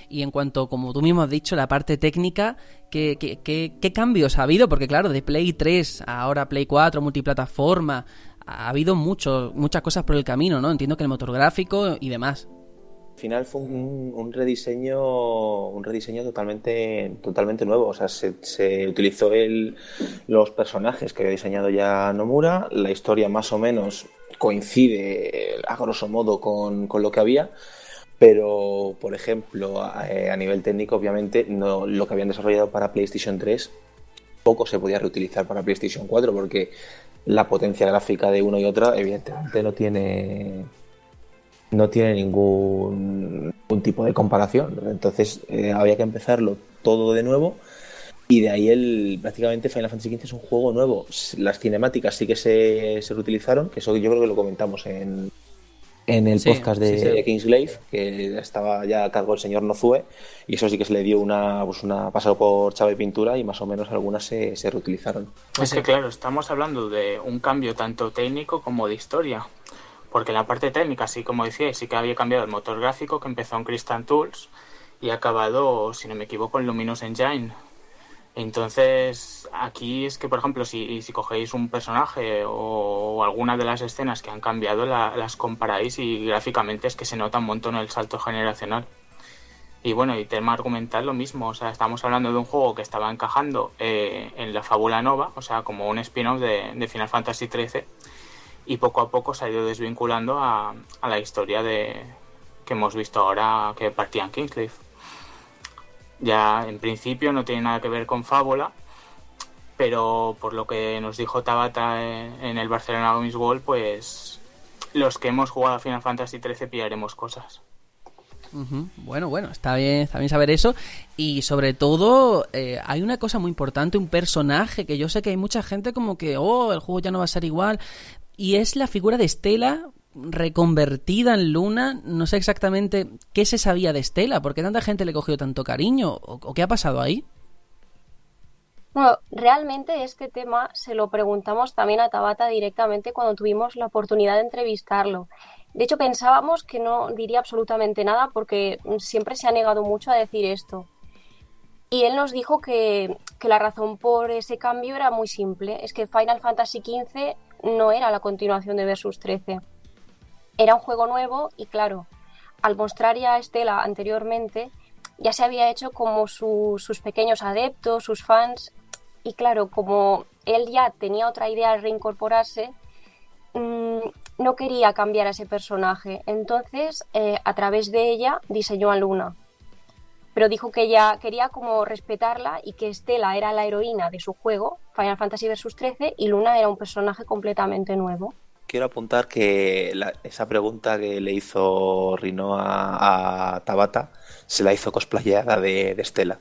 [SPEAKER 2] Y en cuanto, como tú mismo has dicho, la parte técnica, ¿qué, qué, qué- qué cambios ha habido? Porque claro, de Play 3 a ahora Play 4, multiplataforma, ha habido mucho, muchas cosas por el camino, ¿no? Entiendo que el motor gráfico y demás.
[SPEAKER 8] Al final fue un, rediseño un rediseño totalmente totalmente nuevo. O sea se, utilizó el, los personajes que había diseñado ya Nomura. La historia más o menos coincide a grosso modo con, con lo que había. Pero por ejemplo a, eh, nivel técnico obviamente no, lo que habían desarrollado para PlayStation 3 poco se podía reutilizar para PlayStation 4 porque la potencia gráfica de uno y otra evidentemente no tiene no tiene ningún, ningún tipo de comparación. Entonces eh, había que empezarlo todo de nuevo. Y de ahí el prácticamente Final Fantasy XV es un juego nuevo. Las cinemáticas sí que se, se reutilizaron, que eso yo creo que lo comentamos en, en el
[SPEAKER 2] Sí,
[SPEAKER 8] podcast de
[SPEAKER 2] sí, sí.
[SPEAKER 8] Que estaba ya a cargo el señor Nozue, y eso sí que se le dio una, pues una pasado por chave pintura y más o menos algunas se, se reutilizaron.
[SPEAKER 10] Es que claro, estamos hablando de un cambio tanto técnico como de historia. Porque en la parte técnica, sí, como decía, sí que había cambiado el motor gráfico, que empezó en Crystal Tools y ha acabado, si no me equivoco, en Luminous Engine. Entonces, aquí es que, por ejemplo, si, cogéis un personaje o, alguna de las escenas que han cambiado, la- las comparáis y gráficamente es que se nota un montón el salto generacional. Y bueno, y tema argumental lo mismo, o sea, estamos hablando de un juego que estaba encajando eh, en la fábula nova, o sea, como un spin-off de, de Final Fantasy XIII, y poco a poco se ha ido desvinculando a, a la historia de que hemos visto ahora que partían Kingscliff. Ya en principio no tiene nada que ver con fábula, pero por lo que nos dijo Tabata en, el Barcelona Games World, pues los que hemos jugado a Final Fantasy XIII pillaremos cosas.
[SPEAKER 2] Bueno, bueno, está bien, está bien saber eso. Y sobre todo, eh, hay una cosa muy importante, un personaje que yo sé que hay mucha gente como que, oh, el juego ya no va a ser igual. Y es la figura de Estela reconvertida en Luna. No sé exactamente qué se sabía de Estela, por qué tanta gente le cogió tanto cariño, o, qué ha pasado ahí.
[SPEAKER 9] Bueno, realmente este tema se lo preguntamos también a Tabata directamente cuando tuvimos la oportunidad de entrevistarlo. De hecho, pensábamos que no diría absolutamente nada porque siempre se ha negado mucho a decir esto. Y él nos dijo que, que la razón por ese cambio era muy simple. Es que Final Fantasy XV no era la continuación de Versus 13. Era un juego nuevo y claro, al mostrar ya a Estela anteriormente, ya se había hecho como su- sus pequeños adeptos, sus fans, y claro, como él ya tenía otra idea al reincorporarse, mm, no quería cambiar a ese personaje. Entonces, eh, a través de ella, diseñó a Luna. Pero dijo que ella quería como respetarla y que Estela era la heroína de su juego, Final Fantasy Vs 13, y Luna era un personaje completamente nuevo.
[SPEAKER 8] Quiero apuntar que esa pregunta que le hizo Rino a, a Tabata se la hizo cosplayada de, de Estela.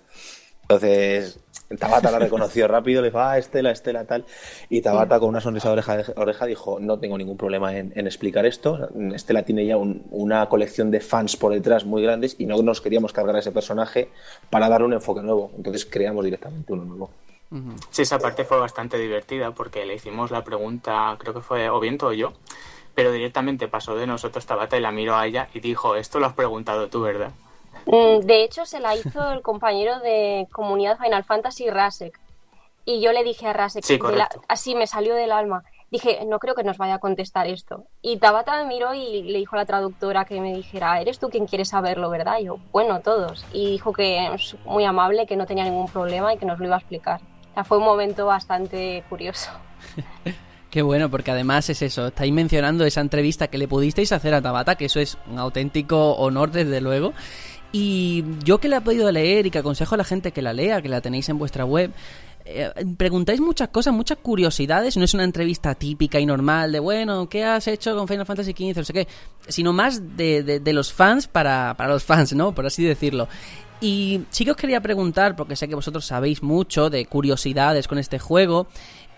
[SPEAKER 8] Entonces, Tabata la reconoció rápido, le dijo, ah, Estela, Estela, tal. Y Tabata con una sonrisa de oreja a oreja dijo, no tengo ningún problema en, en explicar esto. Estela tiene ya un- una colección de fans por detrás muy grandes y no nos queríamos cargar a ese personaje para darle un enfoque nuevo. Entonces creamos directamente uno nuevo.
[SPEAKER 10] Sí, esa parte fue bastante divertida porque le hicimos la pregunta, creo que fue o Viento o yo, pero directamente pasó de nosotros Tabata y la miró a ella y dijo, esto lo has preguntado tú, ¿verdad?
[SPEAKER 9] Mm, De hecho, se la hizo el compañero de comunidad Final Fantasy, Rasek. Y yo le dije a Rasek,
[SPEAKER 10] Sí,
[SPEAKER 9] la- así me salió del alma. Dije, no creo que nos vaya a contestar esto. Y Tabata me miró y le dijo a la traductora que me dijera, eres tú quien quiere saberlo, ¿verdad? Y yo, bueno, todos. Y dijo que es muy amable, que no tenía ningún problema y que nos lo iba a explicar. O sea, fue un momento bastante curioso.
[SPEAKER 2] Qué bueno, porque además es eso, estáis mencionando esa entrevista que le pudisteis hacer a Tabata, que eso es un auténtico honor desde luego. Y yo que la he podido leer y que aconsejo a la gente que la lea, que la tenéis en vuestra web, eh, preguntáis muchas cosas, muchas curiosidades, no es una entrevista típica y normal de, bueno, ¿qué has hecho con Final Fantasy XV? No sé qué, sino más de, de- de los fans para, para los fans, ¿no? Por así decirlo. Y sí que os quería preguntar, porque sé que vosotros sabéis mucho de curiosidades con este juego,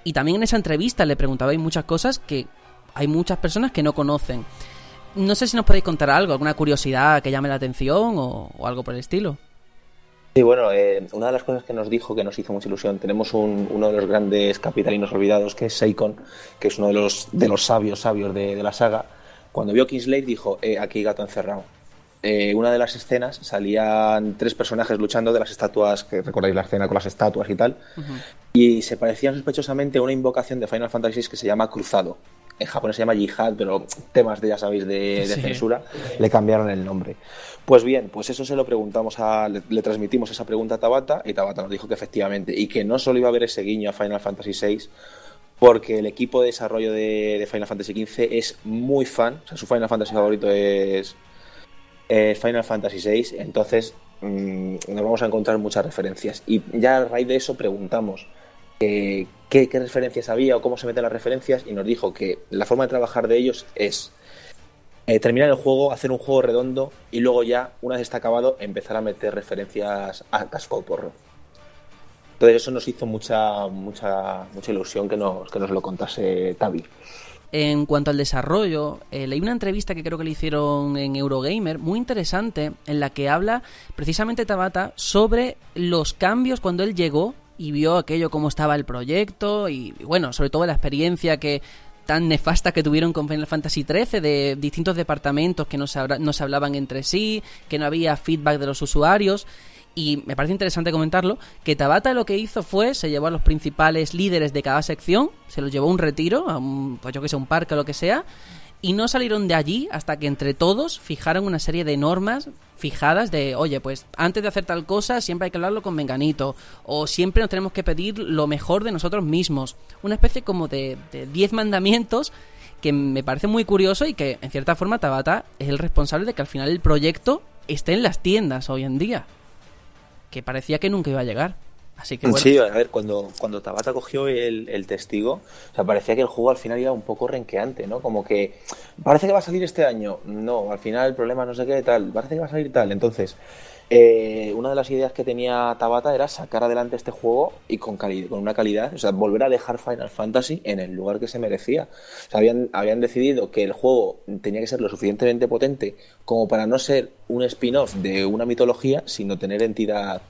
[SPEAKER 2] y también en esa entrevista le preguntabais muchas cosas que hay muchas personas que no conocen. No sé si nos podéis contar algo, alguna curiosidad que llame la atención o, o algo por el estilo.
[SPEAKER 8] Sí, bueno, eh, una de las cosas que nos dijo que nos hizo mucha ilusión, tenemos un- uno de los grandes capitalinos olvidados, que es Seikon, que es uno de los, de los sabios sabios de, de la saga. Cuando vio Kingslave dijo, eh, aquí gato encerrado. Eh, una de las escenas salían tres personajes luchando de las estatuas, que recordáis la escena con las estatuas y tal, y se parecían sospechosamente a una invocación de Final Fantasy VI que se llama Cruzado. En japonés se llama Jihad, pero temas de, ya sabéis, de, de
[SPEAKER 2] Sí.
[SPEAKER 8] censura, le cambiaron el nombre. Pues bien, pues eso se lo preguntamos a. Le, le transmitimos esa pregunta a Tabata y Tabata nos dijo que efectivamente, y que no solo iba a haber ese guiño a Final Fantasy VI, porque el equipo de desarrollo de, de Final Fantasy XV es muy fan, o sea, su Final Fantasy favorito es eh, Final Fantasy VI, entonces mm, nos vamos a encontrar muchas referencias. Y ya a raíz de eso preguntamos eh, qué, referencias había o cómo se meten las referencias y nos dijo que la forma de trabajar de ellos es eh, terminar el juego, hacer un juego redondo y luego ya, una vez está acabado, empezar a meter referencias a casco porro. Entonces eso nos hizo mucha, mucha, mucha ilusión que nos, que nos lo contase Tavi.
[SPEAKER 2] En cuanto al desarrollo, eh, leí una entrevista que creo que le hicieron en Eurogamer, muy interesante, en la que habla precisamente Tabata sobre los cambios cuando él llegó y vio aquello cómo estaba el proyecto y, bueno, sobre todo la experiencia que tan nefasta que tuvieron con Final Fantasy XIII de distintos departamentos que no se, no se hablaban entre sí, que no había feedback de los usuarios. Y me parece interesante comentarlo, que Tabata lo que hizo fue, se llevó a los principales líderes de cada sección, se los llevó a un retiro, a un, pues yo que sé, un parque o lo que sea, y no salieron de allí hasta que entre todos fijaron una serie de normas fijadas de, oye, pues antes de hacer tal cosa siempre hay que hablarlo con Menganito, o siempre nos tenemos que pedir lo mejor de nosotros mismos. Una especie como de 10 mandamientos que me parece muy curioso y que en cierta forma Tabata es el responsable de que al final el proyecto esté en las tiendas hoy en día. Que parecía que nunca iba a llegar. Bueno.
[SPEAKER 8] Sí, a ver, cuando, cuando Tabata cogió el, el testigo, o sea, parecía que el juego al final iba un poco renqueante, ¿no? Como que parece que va a salir este año. No, al final el problema no sé qué, tal. Parece que va a salir tal. Entonces, eh, una de las ideas que tenía Tabata era sacar adelante este juego y con, con una calidad, o sea, volver a dejar Final Fantasy en el lugar que se merecía. O sea, habían, habían decidido que el juego tenía que ser lo suficientemente potente como para no ser un spin-off de una mitología, sino tener entidad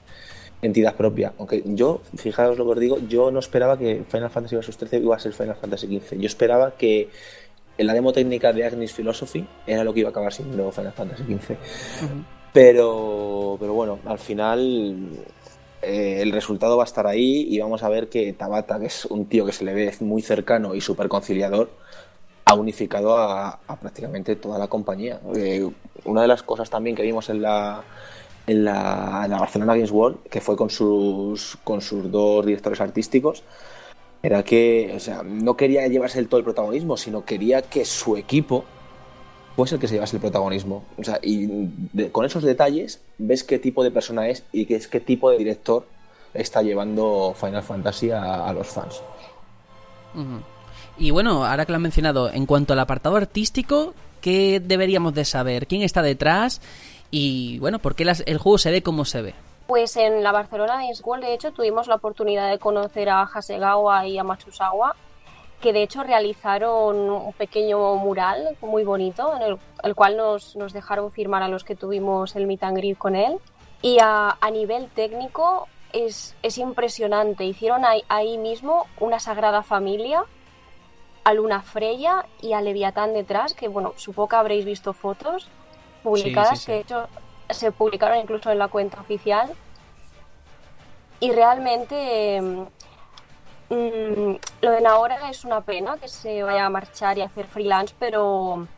[SPEAKER 8] entidad propia. Aunque yo, fijaos lo que os digo, yo no esperaba que Final Fantasy Vs 13 iba a ser Final Fantasy XV. Yo esperaba que en la demo técnica de Agnes Philosophy era lo que iba a acabar siendo Final Fantasy XV. Pero, pero bueno, al final eh, el resultado va a estar ahí y vamos a ver que Tabata, que es un tío que se le ve muy cercano y súper conciliador, ha unificado a, a prácticamente toda la compañía. Eh, una de las cosas también que vimos en la, en la, en Barcelona Games World, que fue con sus, con sus dos directores artísticos, era que o sea, no quería llevarse el todo el protagonismo, sino quería que su equipo fuese el que se llevase el protagonismo. O sea, y con esos detalles ves qué tipo de persona es y qué es qué tipo de director está llevando Final Fantasy a, los fans.
[SPEAKER 2] Y bueno, ahora que lo han mencionado, en cuanto al apartado artístico, ¿qué deberíamos de saber? ¿Quién está detrás? Y bueno, ¿por qué las- el juego se ve como se ve?
[SPEAKER 9] Pues en la Barcelona Games World, de hecho, tuvimos la oportunidad de conocer a Hasegawa y a Matsusawa, que de hecho realizaron un pequeño mural muy bonito, en el, el cual nos, nos dejaron firmar a los que tuvimos el meet and greet con él. Y a, a nivel técnico es, es impresionante. Hicieron ahí, ahí mismo una sagrada familia, a Luna Freya y a Leviatán detrás, que bueno, supongo que habréis visto fotos publicadas,
[SPEAKER 2] sí, sí.
[SPEAKER 9] que de hecho se publicaron incluso en la cuenta oficial. Y realmente mm, mm, lo de ahora es una pena que se vaya a marchar y a hacer freelance, pero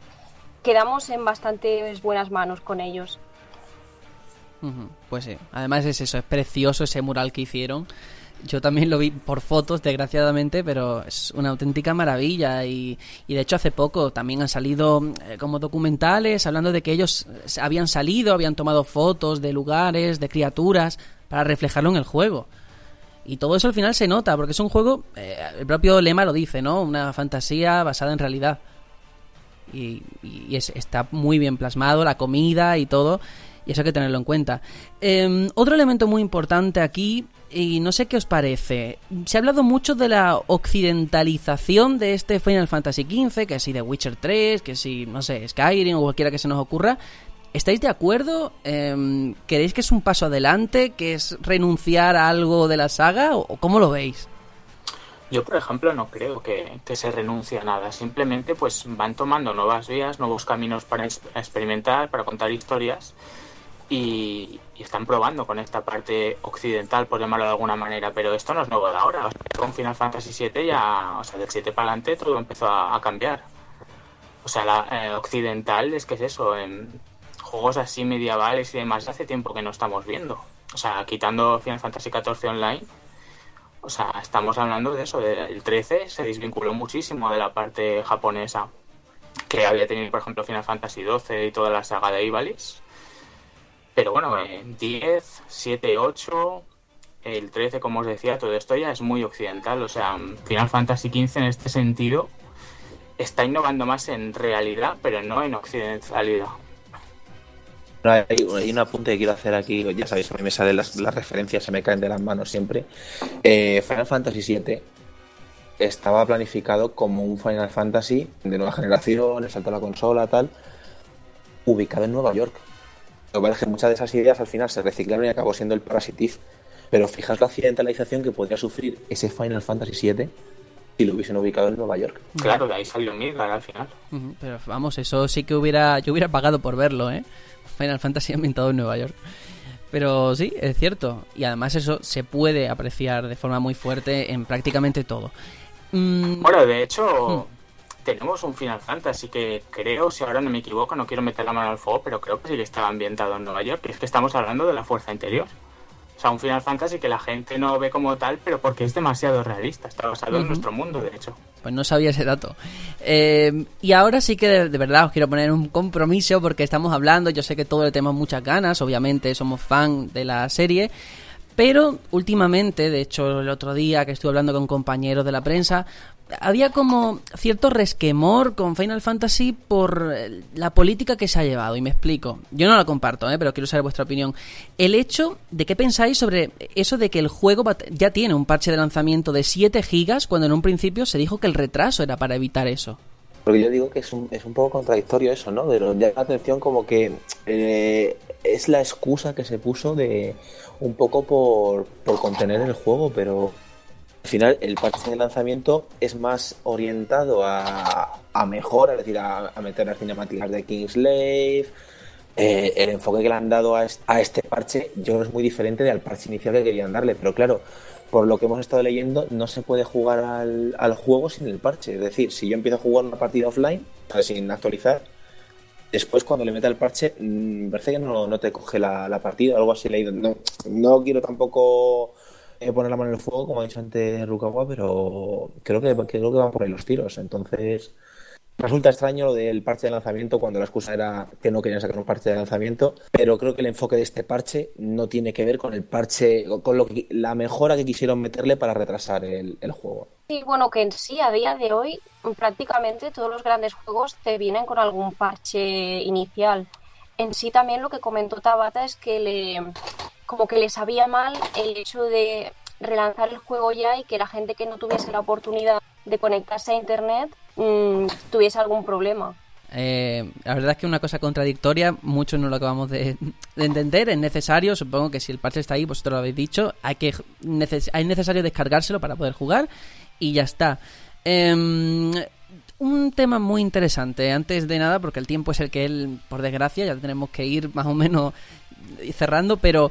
[SPEAKER 9] quedamos en bastantes buenas manos con ellos.
[SPEAKER 2] Pues sí, además es eso, es precioso ese mural que hicieron. Yo también lo vi por fotos, desgraciadamente, pero es una auténtica maravilla. Y, y de hecho, hace poco también han salido eh, como documentales hablando de que ellos eh, habían salido, habían tomado fotos de lugares, de criaturas, para reflejarlo en el juego. Y todo eso al final se nota, porque es un juego, eh, el propio lema lo dice, ¿no? Una fantasía basada en realidad. Y, y es- está muy bien plasmado, la comida y todo, y eso hay que tenerlo en cuenta. Eh, otro elemento muy importante aquí, y no sé qué os parece, se ha hablado mucho de la occidentalización de este Final Fantasy XV, que si de Witcher 3, que si, no sé, Skyrim o cualquiera que se nos ocurra. ¿Estáis de acuerdo? Eh, ¿Queréis que es un paso adelante? ¿Que es renunciar a algo de la saga? ¿O cómo lo veis?
[SPEAKER 10] Yo, por ejemplo, no creo que, que se renuncie a nada. Simplemente pues van tomando nuevas vías, nuevos caminos para ex- experimentar, para contar historias y, están probando con esta parte occidental, por llamarlo de alguna manera. Pero esto no es nuevo de ahora. O sea, con Final Fantasy VII ya, o sea, del 7 para adelante todo empezó a, cambiar. O sea, la eh, occidental es que es eso, en juegos así medievales y demás hace tiempo que no estamos viendo. O sea, quitando Final Fantasy XIV Online, o sea, estamos hablando de eso, del 13 se desvinculó muchísimo de la parte japonesa que había tenido, por ejemplo, Final Fantasy XII y toda la saga de Ivalice. Pero bueno, eh, 10, 7, 8, el 13, como os decía, todo esto ya es muy occidental. O sea, Final Fantasy XV en este sentido está innovando más en realidad, pero no en occidentalidad.
[SPEAKER 8] Hay, un apunte que quiero hacer aquí, ya sabéis, a mí me salen las, referencias, se me caen de las manos siempre. Eh, Final Fantasy VII estaba planificado como un Final Fantasy de nueva generación, el salto a la consola, tal, ubicado en Nueva York. Lo que pasa es que muchas de esas ideas al final se reciclaron y acabó siendo el Parasitive. Pero fijaos la occidentalización que podría sufrir ese Final Fantasy VII si lo hubiesen ubicado en Nueva York.
[SPEAKER 10] Claro, de ahí salió Midgar al final.
[SPEAKER 2] Pero vamos, eso sí que hubiera, yo hubiera pagado por verlo, ¿eh? Final Fantasy ambientado en Nueva York. Pero sí, es cierto. Y además eso se puede apreciar de forma muy fuerte en prácticamente todo. Mm,
[SPEAKER 10] Bueno, de hecho, tenemos un Final Fantasy que creo, si ahora no me equivoco, no quiero meter la mano al fuego, pero creo que sí que estaba ambientado en Nueva York, que es que estamos hablando de la fuerza interior. O sea, un Final Fantasy que la gente no ve como tal, pero porque es demasiado realista. Está basado en nuestro mundo, de hecho.
[SPEAKER 2] Pues no sabía ese dato. Eh, y ahora sí que de, de verdad os quiero poner un compromiso porque estamos hablando, yo sé que todos le tenemos muchas ganas, obviamente somos fan de la serie, pero últimamente, de hecho el otro día que estuve hablando con compañeros de la prensa, había como cierto resquemor con Final Fantasy por eh, la política que se ha llevado, y me explico. Yo no la comparto, ¿eh? pero quiero saber vuestra opinión. El hecho de qué pensáis sobre eso de que el juego ya tiene un parche de lanzamiento de 7 gigas, cuando en un principio se dijo que el retraso era para evitar eso.
[SPEAKER 8] Porque yo digo que es un, es un poco contradictorio eso, ¿no? Pero llama la atención como que eh, es la excusa que se puso de un poco por, por contener el juego, pero al final el parche de lanzamiento es más orientado a, a mejora, es decir, a, meter las cinemáticas de Kingslave. Eh, el enfoque que le han dado a este, parche yo creo que es muy diferente del parche inicial que querían darle, pero claro, por lo que hemos estado leyendo, no se puede jugar al, al juego sin el parche. Es decir, si yo empiezo a jugar una partida offline, sin actualizar, después cuando le meta el parche, mm, me parece que no, te coge la, la partida o algo así leído. No, no quiero tampoco poner la mano en el fuego, como ha dicho antes Rukawa, pero creo que, creo que van por ahí los tiros. Entonces, Resulta extraño lo del parche de lanzamiento cuando la excusa era que no querían sacar un parche de lanzamiento, pero creo que el enfoque de este parche no tiene que ver con el parche, con lo que, la mejora que quisieron meterle para retrasar el, el juego.
[SPEAKER 9] Sí, bueno, que en sí, a día de hoy, prácticamente todos los grandes juegos te vienen con algún parche inicial. En sí también lo que comentó Tabata es que le como que le sabía mal el hecho de relanzar el juego ya y que la gente que no tuviese la oportunidad de conectarse a internet mm, tuviese algún problema.
[SPEAKER 2] Eh, la verdad es que una cosa contradictoria, muchos no lo acabamos de, de entender, es necesario, supongo que si el parche está ahí, vosotros lo habéis dicho, hay que neces es necesario descargárselo para poder jugar y ya está. Em, un tema muy interesante, antes de nada, porque el tiempo es el que él, por desgracia, ya tenemos que ir más o menos cerrando, pero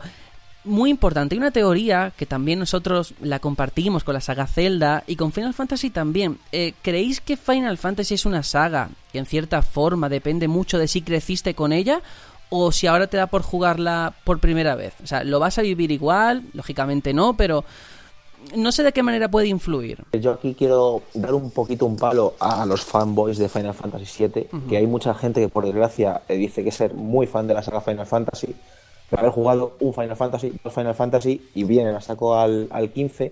[SPEAKER 2] muy importante. Hay una teoría que también nosotros la compartimos con la saga Zelda y con Final Fantasy también. Eh, ¿Creéis que Final Fantasy es una saga que en cierta forma depende mucho de si creciste con ella? O si ahora te da por jugarla por primera vez. O sea, ¿lo vas a vivir igual? Lógicamente no, pero no sé de qué manera puede influir.
[SPEAKER 8] Yo aquí quiero dar un poquito un palo a los fanboys de Final Fantasy VII, que hay mucha gente que por desgracia eh, dice que ser muy fan de la saga Final Fantasy, haber jugado un Final Fantasy, dos Final Fantasy y vienen a saco al, al 15.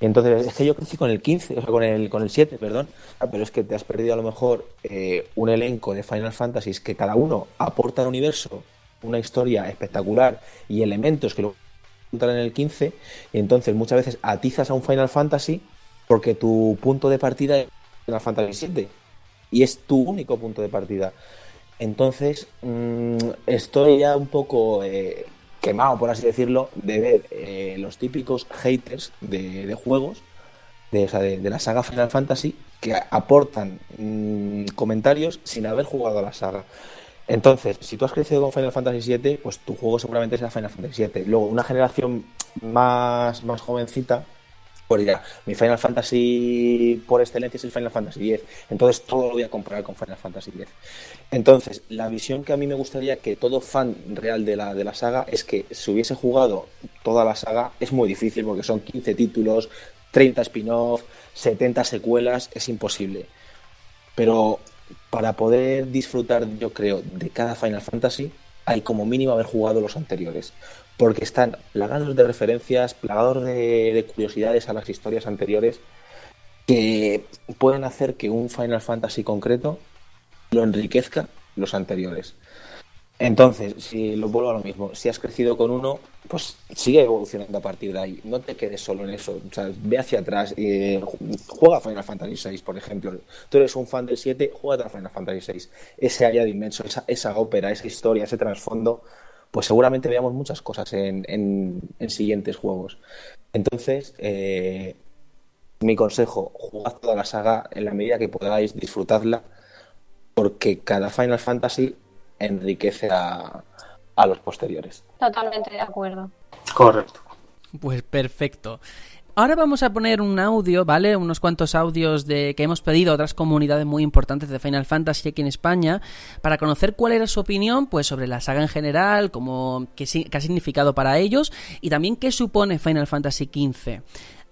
[SPEAKER 8] Y entonces, es que yo crecí con el 15, o sea, con el, con el 7, perdón, pero es que te has perdido a lo mejor eh, un elenco de Final Fantasies que cada uno aporta al universo una historia espectacular y elementos que lo en el 15 y entonces muchas veces atizas a un Final Fantasy porque tu punto de partida es Final Fantasy 7 y es tu único punto de partida. Entonces mm, estoy ya un poco eh, quemado, por así decirlo, de ver eh, los típicos haters de, de juegos de, o sea, de, la saga Final Fantasy que aportan mm, comentarios sin haber jugado a la saga. Entonces, si tú has crecido con Final Fantasy VII, pues tu juego seguramente será Final Fantasy VII. Luego, una generación más, más jovencita, pues dirá, mi Final Fantasy por excelencia es el Final Fantasy X. Entonces, todo lo voy a comparar con Final Fantasy X. Entonces, la visión que a mí me gustaría que todo fan real de la, de la saga es que si hubiese jugado toda la saga, es muy difícil porque son 15 títulos, 30 spin-off, 70 secuelas, es imposible. Pero para poder disfrutar, yo creo, de cada Final Fantasy, hay como mínimo haber jugado los anteriores. Porque están plagados de referencias, plagados de, de curiosidades a las historias anteriores que pueden hacer que un Final Fantasy concreto lo enriquezca los anteriores. Entonces, si lo vuelvo a lo mismo, si has crecido con uno, pues sigue evolucionando a partir de ahí. No te quedes solo en eso. Ve hacia atrás. eh, juega Final Fantasy VI, por ejemplo. Tú eres un fan del 7, juega a Final Fantasy VI. Ese área de inmenso, esa ópera, esa historia, ese trasfondo, pues seguramente veamos muchas cosas en, en- en siguientes juegos. Entonces, eh, mi consejo, jugad toda la saga en la medida que podáis, disfrutadla, porque cada Final Fantasy enriquece a, a los posteriores.
[SPEAKER 9] Totalmente de acuerdo.
[SPEAKER 10] Correcto.
[SPEAKER 2] Pues perfecto. Ahora vamos a poner un audio, ¿vale? Unos cuantos audios de que hemos pedido a otras comunidades muy importantes de Final Fantasy aquí en España para conocer cuál era su opinión pues sobre la saga en general, como qué, qué ha significado para ellos y también qué supone Final Fantasy XV.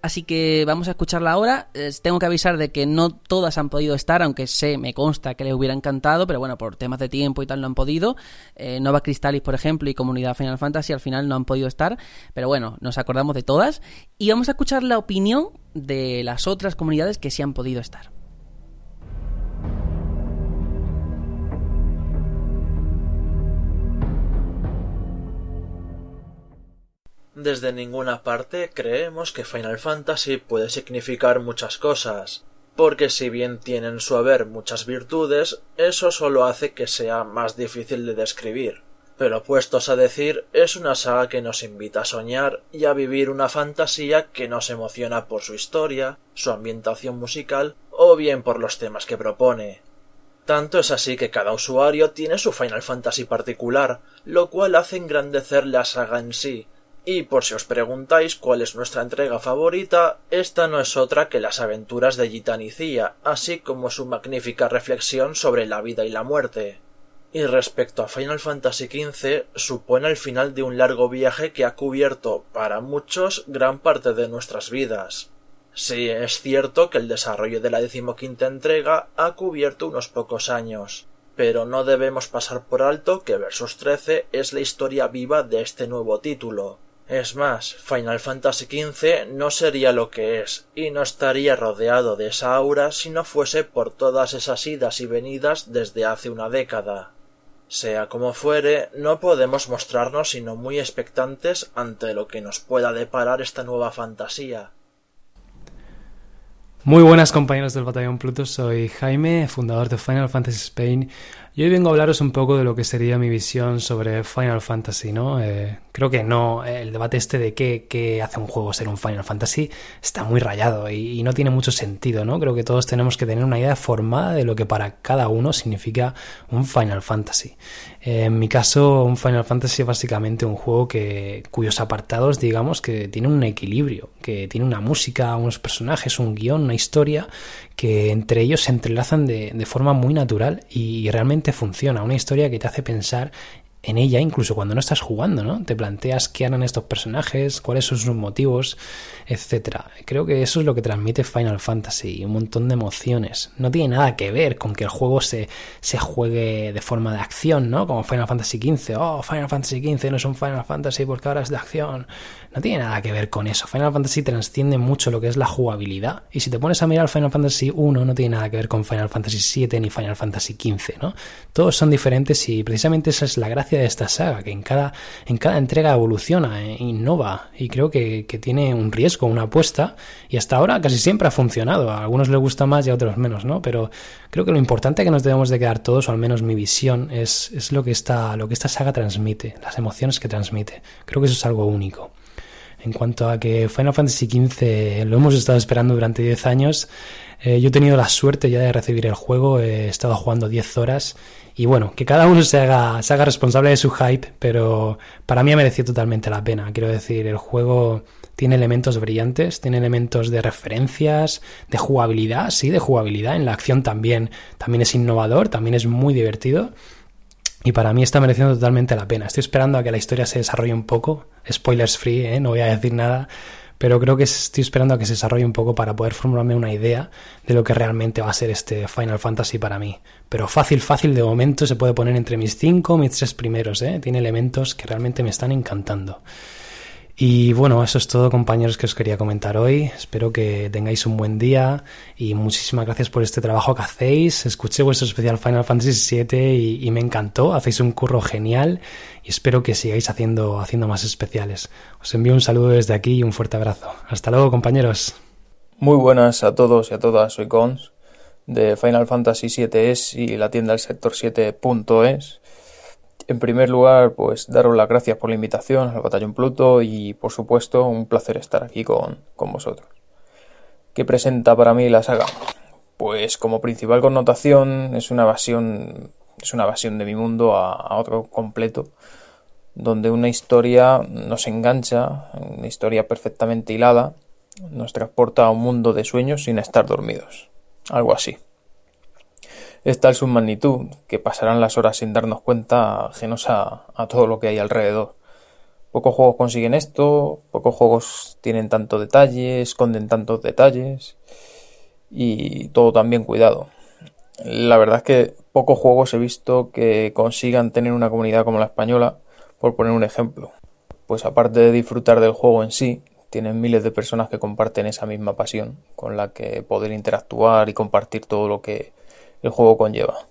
[SPEAKER 2] Así que vamos a escucharla ahora. tengo que avisar de que no todas han podido estar, aunque sé, me consta que les hubiera encantado, pero bueno, por temas de tiempo y tal no han podido. Eh, Nova Crystallis, por ejemplo, y Comunidad Final Fantasy al final no han podido estar, pero bueno, nos acordamos de todas. Y vamos a escuchar la opinión de las otras comunidades que sí han podido estar.
[SPEAKER 11] Desde ninguna parte creemos que Final Fantasy puede significar muchas cosas, porque si bien tiene en su haber muchas virtudes, eso solo hace que sea más difícil de describir. Pero puestos a decir, es una saga que nos invita a soñar y a vivir una fantasía que nos emociona por su historia, su ambientación musical o bien por los temas que propone. Tanto es así que cada usuario tiene su Final Fantasy particular, lo cual hace engrandecer la saga en sí, y por si os preguntáis cuál es nuestra entrega favorita, esta no es otra que las aventuras de Gitanicía, así como su magnífica reflexión sobre la vida y la muerte. Y respecto a Final Fantasy XV, supone el final de un largo viaje que ha cubierto, para muchos, gran parte de nuestras vidas. Sí, es cierto que el desarrollo de la decimoquinta entrega ha cubierto unos pocos años, pero no debemos pasar por alto que Versus 13 es la historia viva de este nuevo título. Es más, Final Fantasy XV no sería lo que es, y no estaría rodeado de esa aura si no fuese por todas esas idas y venidas desde hace una década. Sea como fuere, no podemos mostrarnos sino muy expectantes ante lo que nos pueda deparar esta nueva fantasía.
[SPEAKER 12] Muy buenas compañeros del Batallón Pluto, soy Jaime, fundador de Final Fantasy Spain, y hoy vengo a hablaros un poco de lo que sería mi visión sobre Final Fantasy, ¿no? Eh, creo que no, el debate este de qué, hace un juego ser un Final Fantasy está muy rayado y, no tiene mucho sentido, ¿no? Creo que todos tenemos que tener una idea formada de lo que para cada uno significa un Final Fantasy. Eh, en mi caso, un Final Fantasy es básicamente un juego que, cuyos apartados, digamos, que tiene un equilibrio, que tiene una música, unos personajes, un guion, una historia, que entre ellos se entrelazan de, de forma muy natural y realmente funciona, una historia que te hace pensar en ella, incluso cuando no estás jugando, ¿no? Te planteas qué harán estos personajes, cuáles son sus motivos, etcétera. Creo que eso es lo que transmite Final Fantasy, un montón de emociones. No tiene nada que ver con que el juego se, se juegue de forma de acción, ¿no? Como Final Fantasy XV. Oh, Final Fantasy XV no es un Final Fantasy porque ahora es de acción. No tiene nada que ver con eso. Final Fantasy transciende mucho lo que es la jugabilidad. Y si te pones a mirar Final Fantasy 1, no tiene nada que ver con Final Fantasy 7 ni Final Fantasy XV, ¿no? Todos son diferentes y precisamente esa es la gracia de esta saga, que en cada, en cada entrega evoluciona, e innova y creo que, tiene un riesgo, una apuesta y hasta ahora casi siempre ha funcionado. A algunos les gusta más y a otros menos, ¿no? Pero creo que lo importante que nos debemos de quedar todos, o al menos mi visión, es, es lo, que esta, lo que esta saga transmite, las emociones que transmite. Creo que eso es algo único. En cuanto a que Final Fantasy XV lo hemos estado esperando durante 10 años, eh, yo he tenido la suerte ya de recibir el juego, he estado jugando 10 horas y bueno, que cada uno se haga, se haga responsable de su hype, pero para mí ha merecido totalmente la pena. Quiero decir, el juego tiene elementos brillantes, tiene elementos de referencias, de jugabilidad, sí, de jugabilidad. En la acción también, también es innovador, también es muy divertido. Y para mí está mereciendo totalmente la pena. Estoy esperando a que la historia se desarrolle un poco. Spoilers free, ¿eh? no voy a decir nada. Pero creo que estoy esperando a que se desarrolle un poco para poder formularme una idea de lo que realmente va a ser este Final Fantasy para mí. Pero fácil, fácil de momento se puede poner entre mis cinco, mis tres primeros. ¿eh? Tiene elementos que realmente me están encantando. Y bueno, eso es todo compañeros que os quería comentar hoy. Espero que tengáis un buen día y muchísimas gracias por este trabajo que hacéis. Escuché vuestro especial Final Fantasy VII y, me encantó. Hacéis un curro genial y espero que sigáis haciendo, haciendo más especiales. Os envío un saludo desde aquí y un fuerte abrazo. Hasta luego compañeros.
[SPEAKER 13] Muy buenas a todos y a todas. Soy Cons de Final Fantasy VII y la tienda del sector 7.es. En primer lugar, pues daros las gracias por la invitación al Batallón Pluto y, por supuesto, un placer estar aquí con, vosotros. ¿Qué presenta para mí la saga? Pues como principal connotación es una evasión, es una evasión de mi mundo a, otro completo, donde una historia nos engancha, una historia perfectamente hilada, nos transporta a un mundo de sueños sin estar dormidos. Algo así. Es su magnitud que pasarán las horas sin darnos cuenta ajenos a, a todo lo que hay alrededor. Pocos juegos consiguen esto, pocos juegos tienen tanto detalle, esconden tantos detalles y todo tan bien cuidado. La verdad es que pocos juegos he visto que consigan tener una comunidad como la española, por poner un ejemplo. Pues aparte de disfrutar del juego en sí, tienen miles de personas que comparten esa misma pasión, con la que poder interactuar y compartir todo lo que el juego conlleva.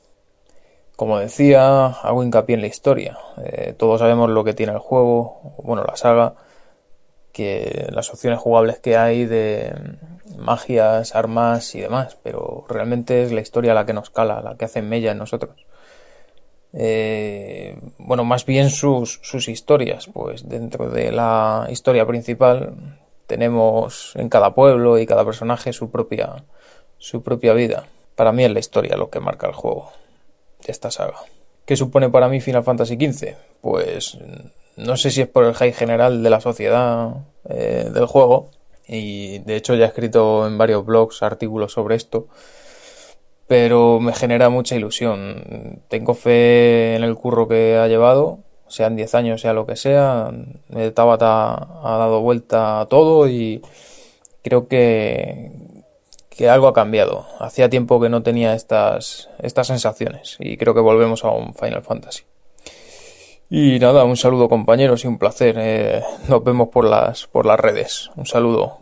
[SPEAKER 13] Como decía, hago hincapié en la historia. Eh, todos sabemos lo que tiene el juego, bueno, la saga, que las opciones jugables que hay de magias, armas y demás, pero realmente es la historia la que nos cala, la que hace mella en nosotros. Eh, bueno, más bien sus, sus historias, pues dentro de la historia principal tenemos en cada pueblo y cada personaje su propia, su propia vida. Para mí es la historia lo que marca el juego de esta saga. ¿Qué supone para mí Final Fantasy XV? Pues no sé si es por el high general de la sociedad eh, del juego, y de hecho ya he escrito en varios blogs artículos sobre esto, pero me genera mucha ilusión. Tengo fe en el curro que ha llevado, sean 10 años, sea lo que sea. Tabata ha dado vuelta a todo y creo que, que algo ha cambiado. Hacía tiempo que no tenía estas, estas sensaciones y creo que volvemos a un Final Fantasy. Y nada, un saludo compañeros y un placer. Eh, nos vemos por las, por las redes. Un saludo.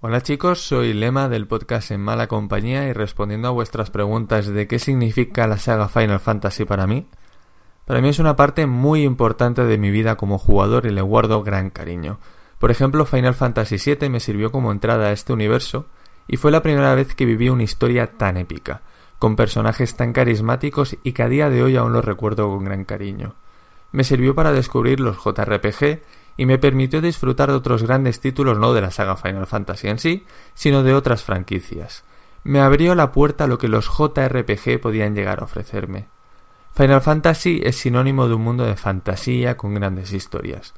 [SPEAKER 14] Hola chicos, soy Lema del podcast En Mala Compañía y respondiendo a vuestras preguntas de qué significa la saga Final Fantasy para mí. Para mí es una parte muy importante de mi vida como jugador y le guardo gran cariño. Por ejemplo, Final Fantasy VII me sirvió como entrada a este universo y fue la primera vez que viví una historia tan épica, con personajes tan carismáticos y que a día de hoy aún los recuerdo con gran cariño. Me sirvió para descubrir los JRPG y me permitió disfrutar de otros grandes títulos no de la saga Final Fantasy en sí, sino de otras franquicias. Me abrió la puerta a lo que los JRPG podían llegar a ofrecerme. Final Fantasy es sinónimo de un mundo de fantasía con grandes historias.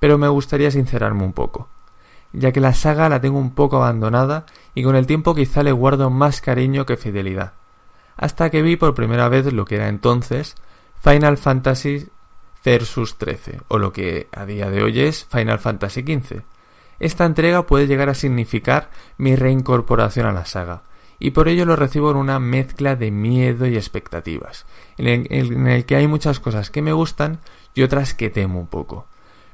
[SPEAKER 14] Pero me gustaría sincerarme un poco, ya que la saga la tengo un poco abandonada y con el tiempo quizá le guardo más cariño que fidelidad. Hasta que vi por primera vez lo que era entonces Final Fantasy Versus 13, o lo que a día de hoy es Final Fantasy XV. Esta entrega puede llegar a significar mi reincorporación a la saga, y por ello lo recibo en una mezcla de miedo y expectativas, en el, que hay muchas cosas que me gustan y otras que temo un poco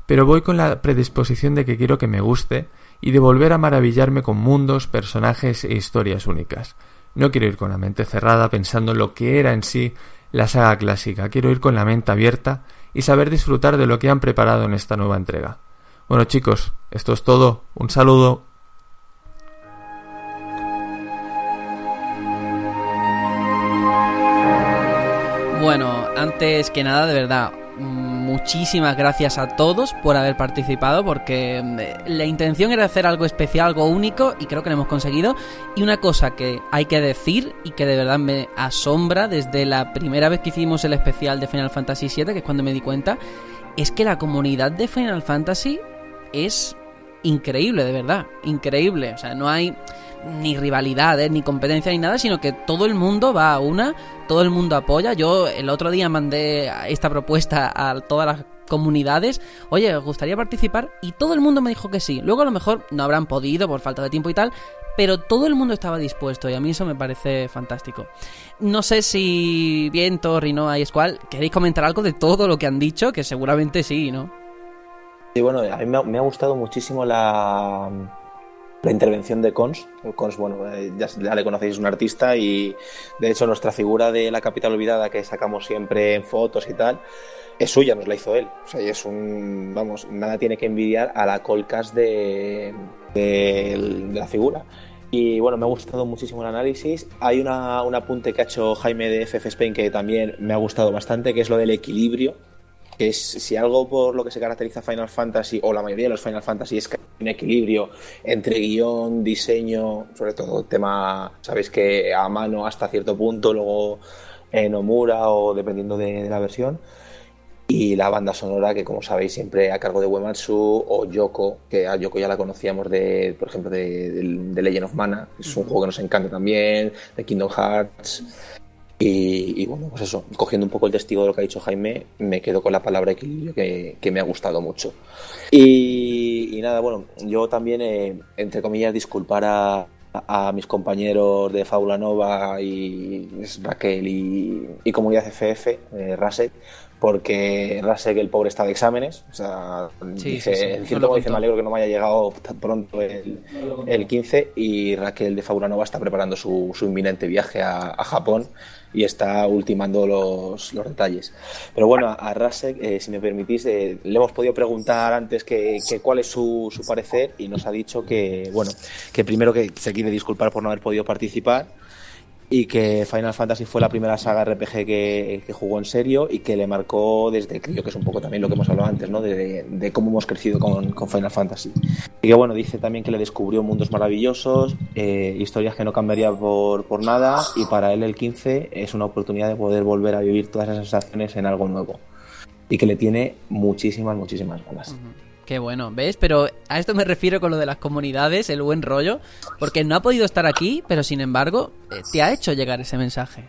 [SPEAKER 14] pero voy con la predisposición de que quiero que me guste y de volver a maravillarme con mundos, personajes e historias únicas. No quiero ir con la mente cerrada pensando en lo que era en sí la saga clásica, quiero ir con la mente abierta y saber disfrutar de lo que han preparado en esta nueva entrega. Bueno chicos, esto es todo, un saludo.
[SPEAKER 2] Bueno, antes que nada, de verdad, muchísimas gracias a todos por haber participado porque mm, la intención era hacer algo especial, algo único y creo que lo hemos conseguido. Y una cosa que hay que decir y que de verdad me asombra desde la primera vez que hicimos el especial de Final Fantasy VII, que es cuando me di cuenta, es que la comunidad de Final Fantasy es increíble, de verdad, increíble. O sea, no hay ni rivalidades, ni competencia, ni nada, sino que todo el mundo va a una, todo el mundo apoya. Yo el otro día mandé esta propuesta a todas las comunidades, oye, ¿os gustaría participar? Y todo el mundo me dijo que sí. Luego a lo mejor no habrán podido por falta de tiempo y tal, pero todo el mundo estaba dispuesto y a mí eso me parece fantástico. No sé si Viento, Rino, y Escual, ¿queréis comentar algo de todo lo que han dicho? Que seguramente sí, ¿no?
[SPEAKER 8] Sí, bueno, a mí me ha gustado muchísimo la la intervención de Cons. Cons, bueno, eh, ya, le conocéis, es un artista y de hecho nuestra figura de la capital olvidada que sacamos siempre en fotos y tal, es suya, nos la hizo él. O sea, y es un, vamos, nada tiene que envidiar a la colcas de, de, la figura. Y bueno, me ha gustado muchísimo el análisis. Hay una, un apunte que ha hecho Jaime de FF Spain que también me ha gustado bastante, que es lo del equilibrio que es si algo por lo que se caracteriza Final Fantasy o la mayoría de los Final Fantasy es que hay un equilibrio entre guion, diseño, sobre todo tema, sabéis que a mano hasta cierto punto, luego en Omura o dependiendo de, la versión. y la banda sonora que como sabéis siempre a cargo de Uematsu o Yoko, que a Yoko ya la conocíamos de, por ejemplo, de, de Legend of Mana, es un juego que nos encanta también, de Kingdom Hearts. Y, bueno, pues eso, cogiendo un poco el testigo de lo que ha dicho Jaime, me quedo con la palabra equilibrio que, que me ha gustado mucho. Y, y, nada, bueno, yo también, eh, entre comillas, disculpar a, a mis compañeros de Fábula Nova y Raquel y, y Comunidad FF, eh, Rasek, porque Rasek, el pobre, está de exámenes. O sea,
[SPEAKER 2] Sí,
[SPEAKER 8] dice,
[SPEAKER 2] sí, sí,
[SPEAKER 8] en cierto modo dice, me alegro que no me haya llegado tan pronto el, el 15 y Raquel de Fábula Nova está preparando su, su inminente viaje a, a Japón y está ultimando los, los detalles. Pero bueno, a Rasek, eh, si me permitís, eh, le hemos podido preguntar antes que, que cuál es su, su parecer y nos ha dicho que, bueno, que primero que se quiere disculpar por no haber podido participar y que Final Fantasy fue la primera saga RPG que, jugó en serio y que le marcó desde crío, que es un poco también lo que hemos hablado antes, ¿no? De, cómo hemos crecido con, Final Fantasy. Y que bueno, dice también que le descubrió mundos maravillosos, eh, historias que no cambiaría por, por nada y para él el 15 es una oportunidad de poder volver a vivir todas esas sensaciones en algo nuevo. Y que le tiene muchísimas, muchísimas ganas.
[SPEAKER 2] Qué bueno, ¿ves? Pero a esto me refiero con lo de las comunidades, el buen rollo, porque no ha podido estar aquí, pero sin embargo te ha hecho llegar ese mensaje.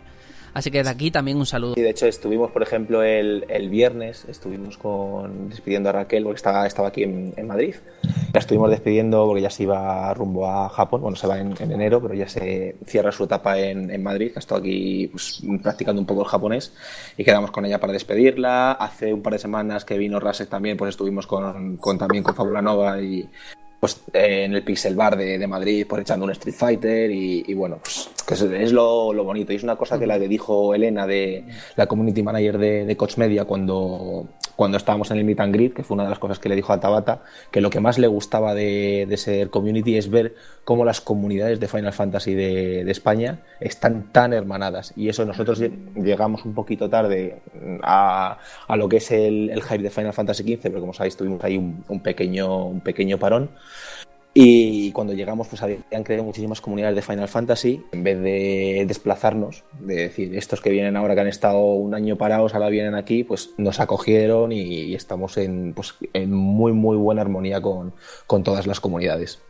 [SPEAKER 2] Así que de aquí también un saludo.
[SPEAKER 8] Y de hecho estuvimos, por ejemplo, el, el viernes, estuvimos con despidiendo a Raquel porque estaba, estaba aquí en, en Madrid. La estuvimos despidiendo porque ya se iba rumbo a Japón, bueno, se va en, en enero, pero ya se cierra su etapa en, en Madrid, ha estado aquí pues, practicando un poco el japonés y quedamos con ella para despedirla. Hace un par de semanas que vino Rasek también, pues estuvimos con, con también con Fábula Nova y pues eh, en el Pixel Bar de, de Madrid, pues echando un Street Fighter y, bueno, pues que es, lo, lo bonito. Y es una cosa que la que dijo Elena de la community manager de Coach Media cuando, cuando estábamos en el Meet and Greet, que fue una de las cosas que le dijo a Tabata, que lo que más le gustaba de, de ser community es ver cómo las comunidades de Final Fantasy de, de España están tan hermanadas. Y eso nosotros lle- llegamos un poquito tarde a, a lo que es el, el hype de Final Fantasy XV, pero como sabéis tuvimos ahí un, un pequeño, un pequeño parón. Y cuando llegamos, pues habían creado muchísimas comunidades de Final Fantasy. En vez de desplazarnos, de decir, estos que vienen ahora que han estado un año parados, ahora vienen aquí, pues nos acogieron y, estamos en, pues, en muy, muy buena armonía con, con todas las comunidades.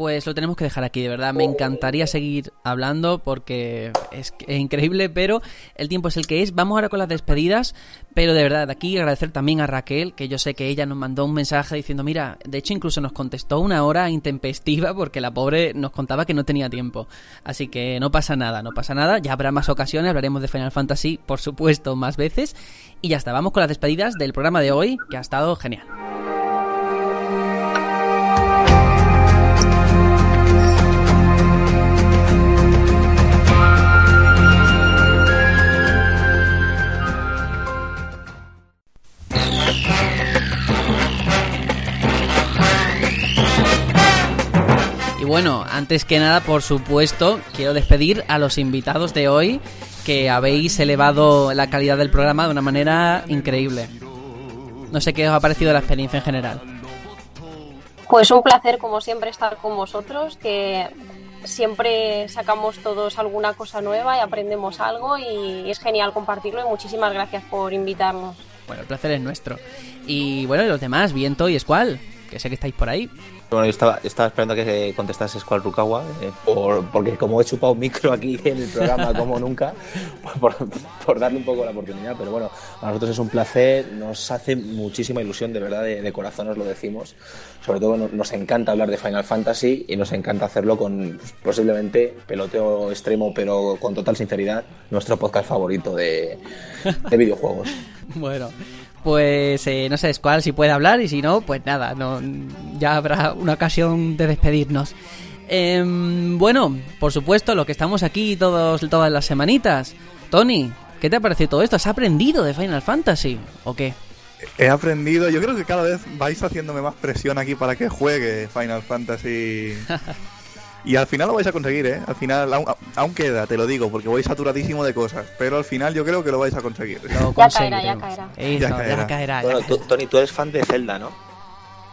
[SPEAKER 2] Pues lo tenemos que dejar aquí, de verdad. Me encantaría seguir hablando porque es, increíble, pero el tiempo es el que es. Vamos ahora con las despedidas, pero de verdad, de aquí agradecer también a Raquel, que yo sé que ella nos mandó un mensaje diciendo, mira, de hecho incluso nos contestó una hora intempestiva porque la pobre nos contaba que no tenía tiempo. Así que no pasa nada, no pasa nada. Ya habrá más ocasiones, hablaremos de Final Fantasy, por supuesto, más veces. Y ya está, vamos con las despedidas del programa de hoy, que ha estado genial. Bueno, antes que nada, por supuesto, quiero despedir a los invitados de hoy que habéis elevado la calidad del programa de una manera increíble. No sé qué os ha parecido la experiencia en general.
[SPEAKER 9] Pues un placer, como siempre, estar con vosotros, que siempre sacamos todos alguna cosa nueva y aprendemos algo y es genial compartirlo y muchísimas gracias por invitarnos.
[SPEAKER 2] Bueno, el placer es nuestro. Y bueno, y los demás, Viento y Squall, que sé que estáis por ahí.
[SPEAKER 8] Bueno, yo estaba, estaba esperando que contestase Squall Rukawa, eh, por, porque como he chupado micro aquí en el programa como nunca, por, por darle un poco la oportunidad, pero bueno, a nosotros es un placer, nos hace muchísima ilusión, de verdad, de, de corazón os lo decimos. Sobre todo no- nos encanta hablar de Final Fantasy y nos encanta hacerlo con pues, posiblemente peloteo extremo, pero con total sinceridad, nuestro podcast favorito de, de videojuegos.
[SPEAKER 2] Bueno, pues eh, no sé, Squall si puede hablar y si no, pues nada, no, ya habrá una ocasión de despedirnos. Em, bueno, por supuesto, lo que estamos aquí todos, todas las semanitas. Tony, ¿qué te ha parecido todo esto? ¿Has aprendido de Final Fantasy o qué?
[SPEAKER 3] He aprendido, yo creo que cada vez vais haciéndome más presión aquí para que juegue Final Fantasy. Y al final lo vais a conseguir, ¿eh? Al final, aún, aún queda, te lo digo, porque voy saturadísimo de cosas. Pero al final yo creo que lo vais a conseguir.
[SPEAKER 9] Ya caerá, ya caerá.
[SPEAKER 2] Eso,
[SPEAKER 3] Ya
[SPEAKER 2] ya
[SPEAKER 3] caerá.
[SPEAKER 2] caerá. ya
[SPEAKER 8] Bueno, tú- Tony, tú eres fan de Zelda, ¿no?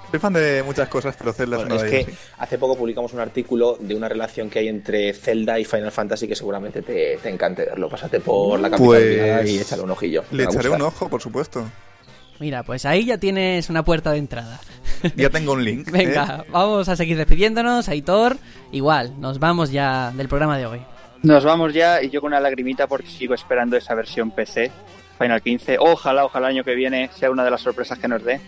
[SPEAKER 3] Soy fan de muchas cosas, pero Zelda
[SPEAKER 8] Bueno,
[SPEAKER 3] es
[SPEAKER 8] es
[SPEAKER 3] una
[SPEAKER 8] que
[SPEAKER 3] sí.
[SPEAKER 8] hace poco publicamos un artículo de una relación que hay entre Zelda y Final Fantasy que seguramente te, te encante verlo. Pásate por la capital
[SPEAKER 3] Pues
[SPEAKER 8] y échale un ojillo.
[SPEAKER 3] Le echaré un ojo, por supuesto.
[SPEAKER 2] Mira, pues ahí ya tienes una puerta de entrada.
[SPEAKER 3] Ya tengo un link.
[SPEAKER 2] Venga,
[SPEAKER 3] ¿eh?
[SPEAKER 2] vamos a seguir despidiéndonos. Aitor, igual, nos vamos ya del programa de hoy.
[SPEAKER 4] Nos vamos ya y yo con una lagrimita porque sigo esperando esa versión PC, Final 15. Ojalá, ojalá el año que viene sea una de las sorpresas que nos dé,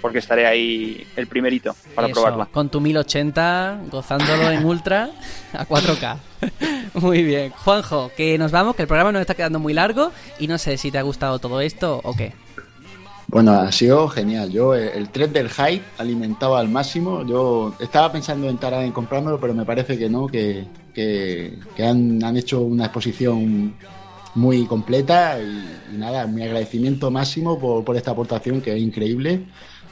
[SPEAKER 4] porque estaré ahí el primerito para
[SPEAKER 2] Eso,
[SPEAKER 4] probarla.
[SPEAKER 2] Con tu 1080, gozándolo en ultra a 4K. Muy bien. Juanjo, que nos vamos, que el programa nos está quedando muy largo y no sé si te ha gustado todo esto o qué.
[SPEAKER 5] Bueno, ha sido genial. Yo, eh, el tren del hype alimentado al máximo. Yo estaba pensando en tardar en comprármelo, pero me parece que no, que, que, han, han hecho una exposición muy completa y, y nada, mi agradecimiento máximo por, por esta aportación que es increíble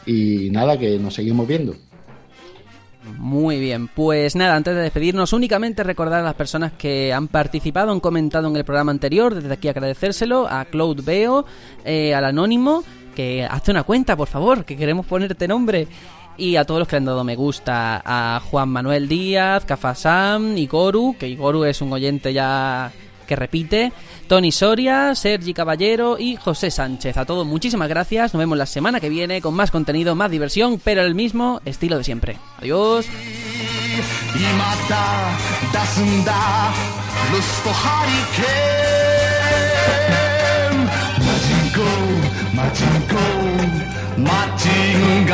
[SPEAKER 5] y nada, que nos seguimos viendo.
[SPEAKER 2] Muy bien, pues nada, antes de despedirnos, únicamente recordar a las personas que han participado, han comentado en el programa anterior, desde aquí agradecérselo a Cloud Veo, eh, al Anónimo, que hazte una cuenta, por favor, que queremos ponerte nombre. Y a todos los que le han dado me gusta, a Juan Manuel Díaz, Cafasam, Igoru, que Igoru es un oyente ya que repite, Tony Soria, Sergi Caballero y José Sánchez. A todos muchísimas gracias, nos vemos la semana que viene con más contenido, más diversión, pero el mismo estilo de siempre. Adiós.
[SPEAKER 1] ジン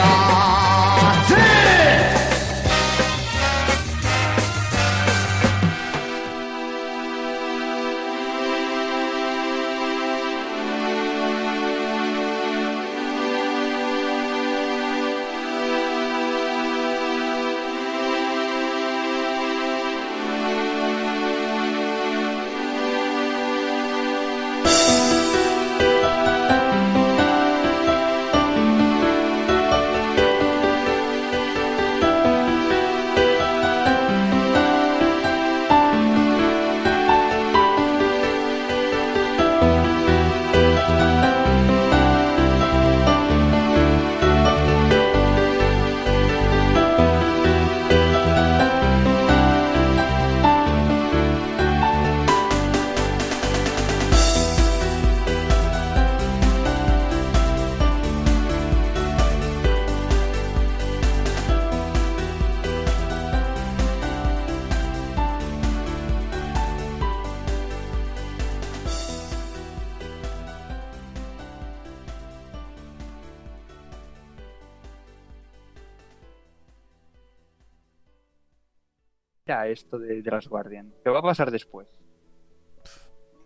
[SPEAKER 4] Ya esto de, de las Guardian. ¿Qué va a pasar después?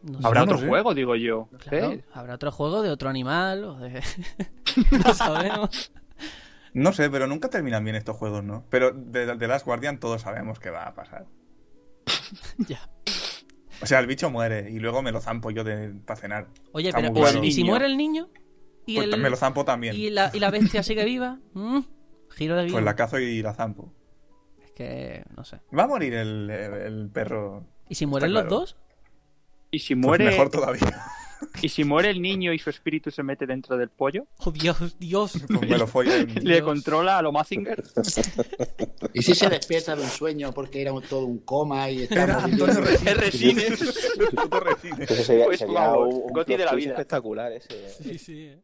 [SPEAKER 2] No
[SPEAKER 4] ¿Habrá
[SPEAKER 2] sé.
[SPEAKER 4] otro juego, digo yo?
[SPEAKER 2] Habrá otro juego de otro animal o de... no sabemos.
[SPEAKER 3] No sé, pero nunca terminan bien estos juegos, ¿no? Pero de, de Last Guardian todos sabemos que va a pasar.
[SPEAKER 2] ya.
[SPEAKER 3] O sea, el bicho muere y luego me lo zampo yo de, para cenar.
[SPEAKER 2] Oye,
[SPEAKER 3] Está
[SPEAKER 2] pero. ¿y si muere el niño? ¿Y,
[SPEAKER 3] Pues
[SPEAKER 2] el-
[SPEAKER 3] me lo zampo también.
[SPEAKER 2] ¿Y la, y la bestia sigue viva? ¿Mm? Giro de vida.
[SPEAKER 3] Pues la cazo y la zampo.
[SPEAKER 2] Que, no sé.
[SPEAKER 3] Va a morir el, el- el perro.
[SPEAKER 2] ¿Y si mueren
[SPEAKER 3] Está
[SPEAKER 2] los
[SPEAKER 3] claro.
[SPEAKER 2] dos?
[SPEAKER 4] ¿Y si
[SPEAKER 3] Pues
[SPEAKER 4] muere...
[SPEAKER 3] mejor todavía.
[SPEAKER 4] ¿Y si muere el niño y su espíritu se mete dentro del pollo?
[SPEAKER 2] Oh, Dios, Dios.
[SPEAKER 3] Pues me lo follo en-
[SPEAKER 4] ¿Le controla a lo Mazinger?
[SPEAKER 5] ¿Y si se despierta de un sueño porque era todo un coma y estamos
[SPEAKER 3] Antonio
[SPEAKER 4] Resines.
[SPEAKER 3] Resines.
[SPEAKER 8] Eso sería,
[SPEAKER 4] Pues
[SPEAKER 8] sería un, un
[SPEAKER 4] Goti de la vida.
[SPEAKER 8] espectacular ese.
[SPEAKER 2] Sí, sí. eh.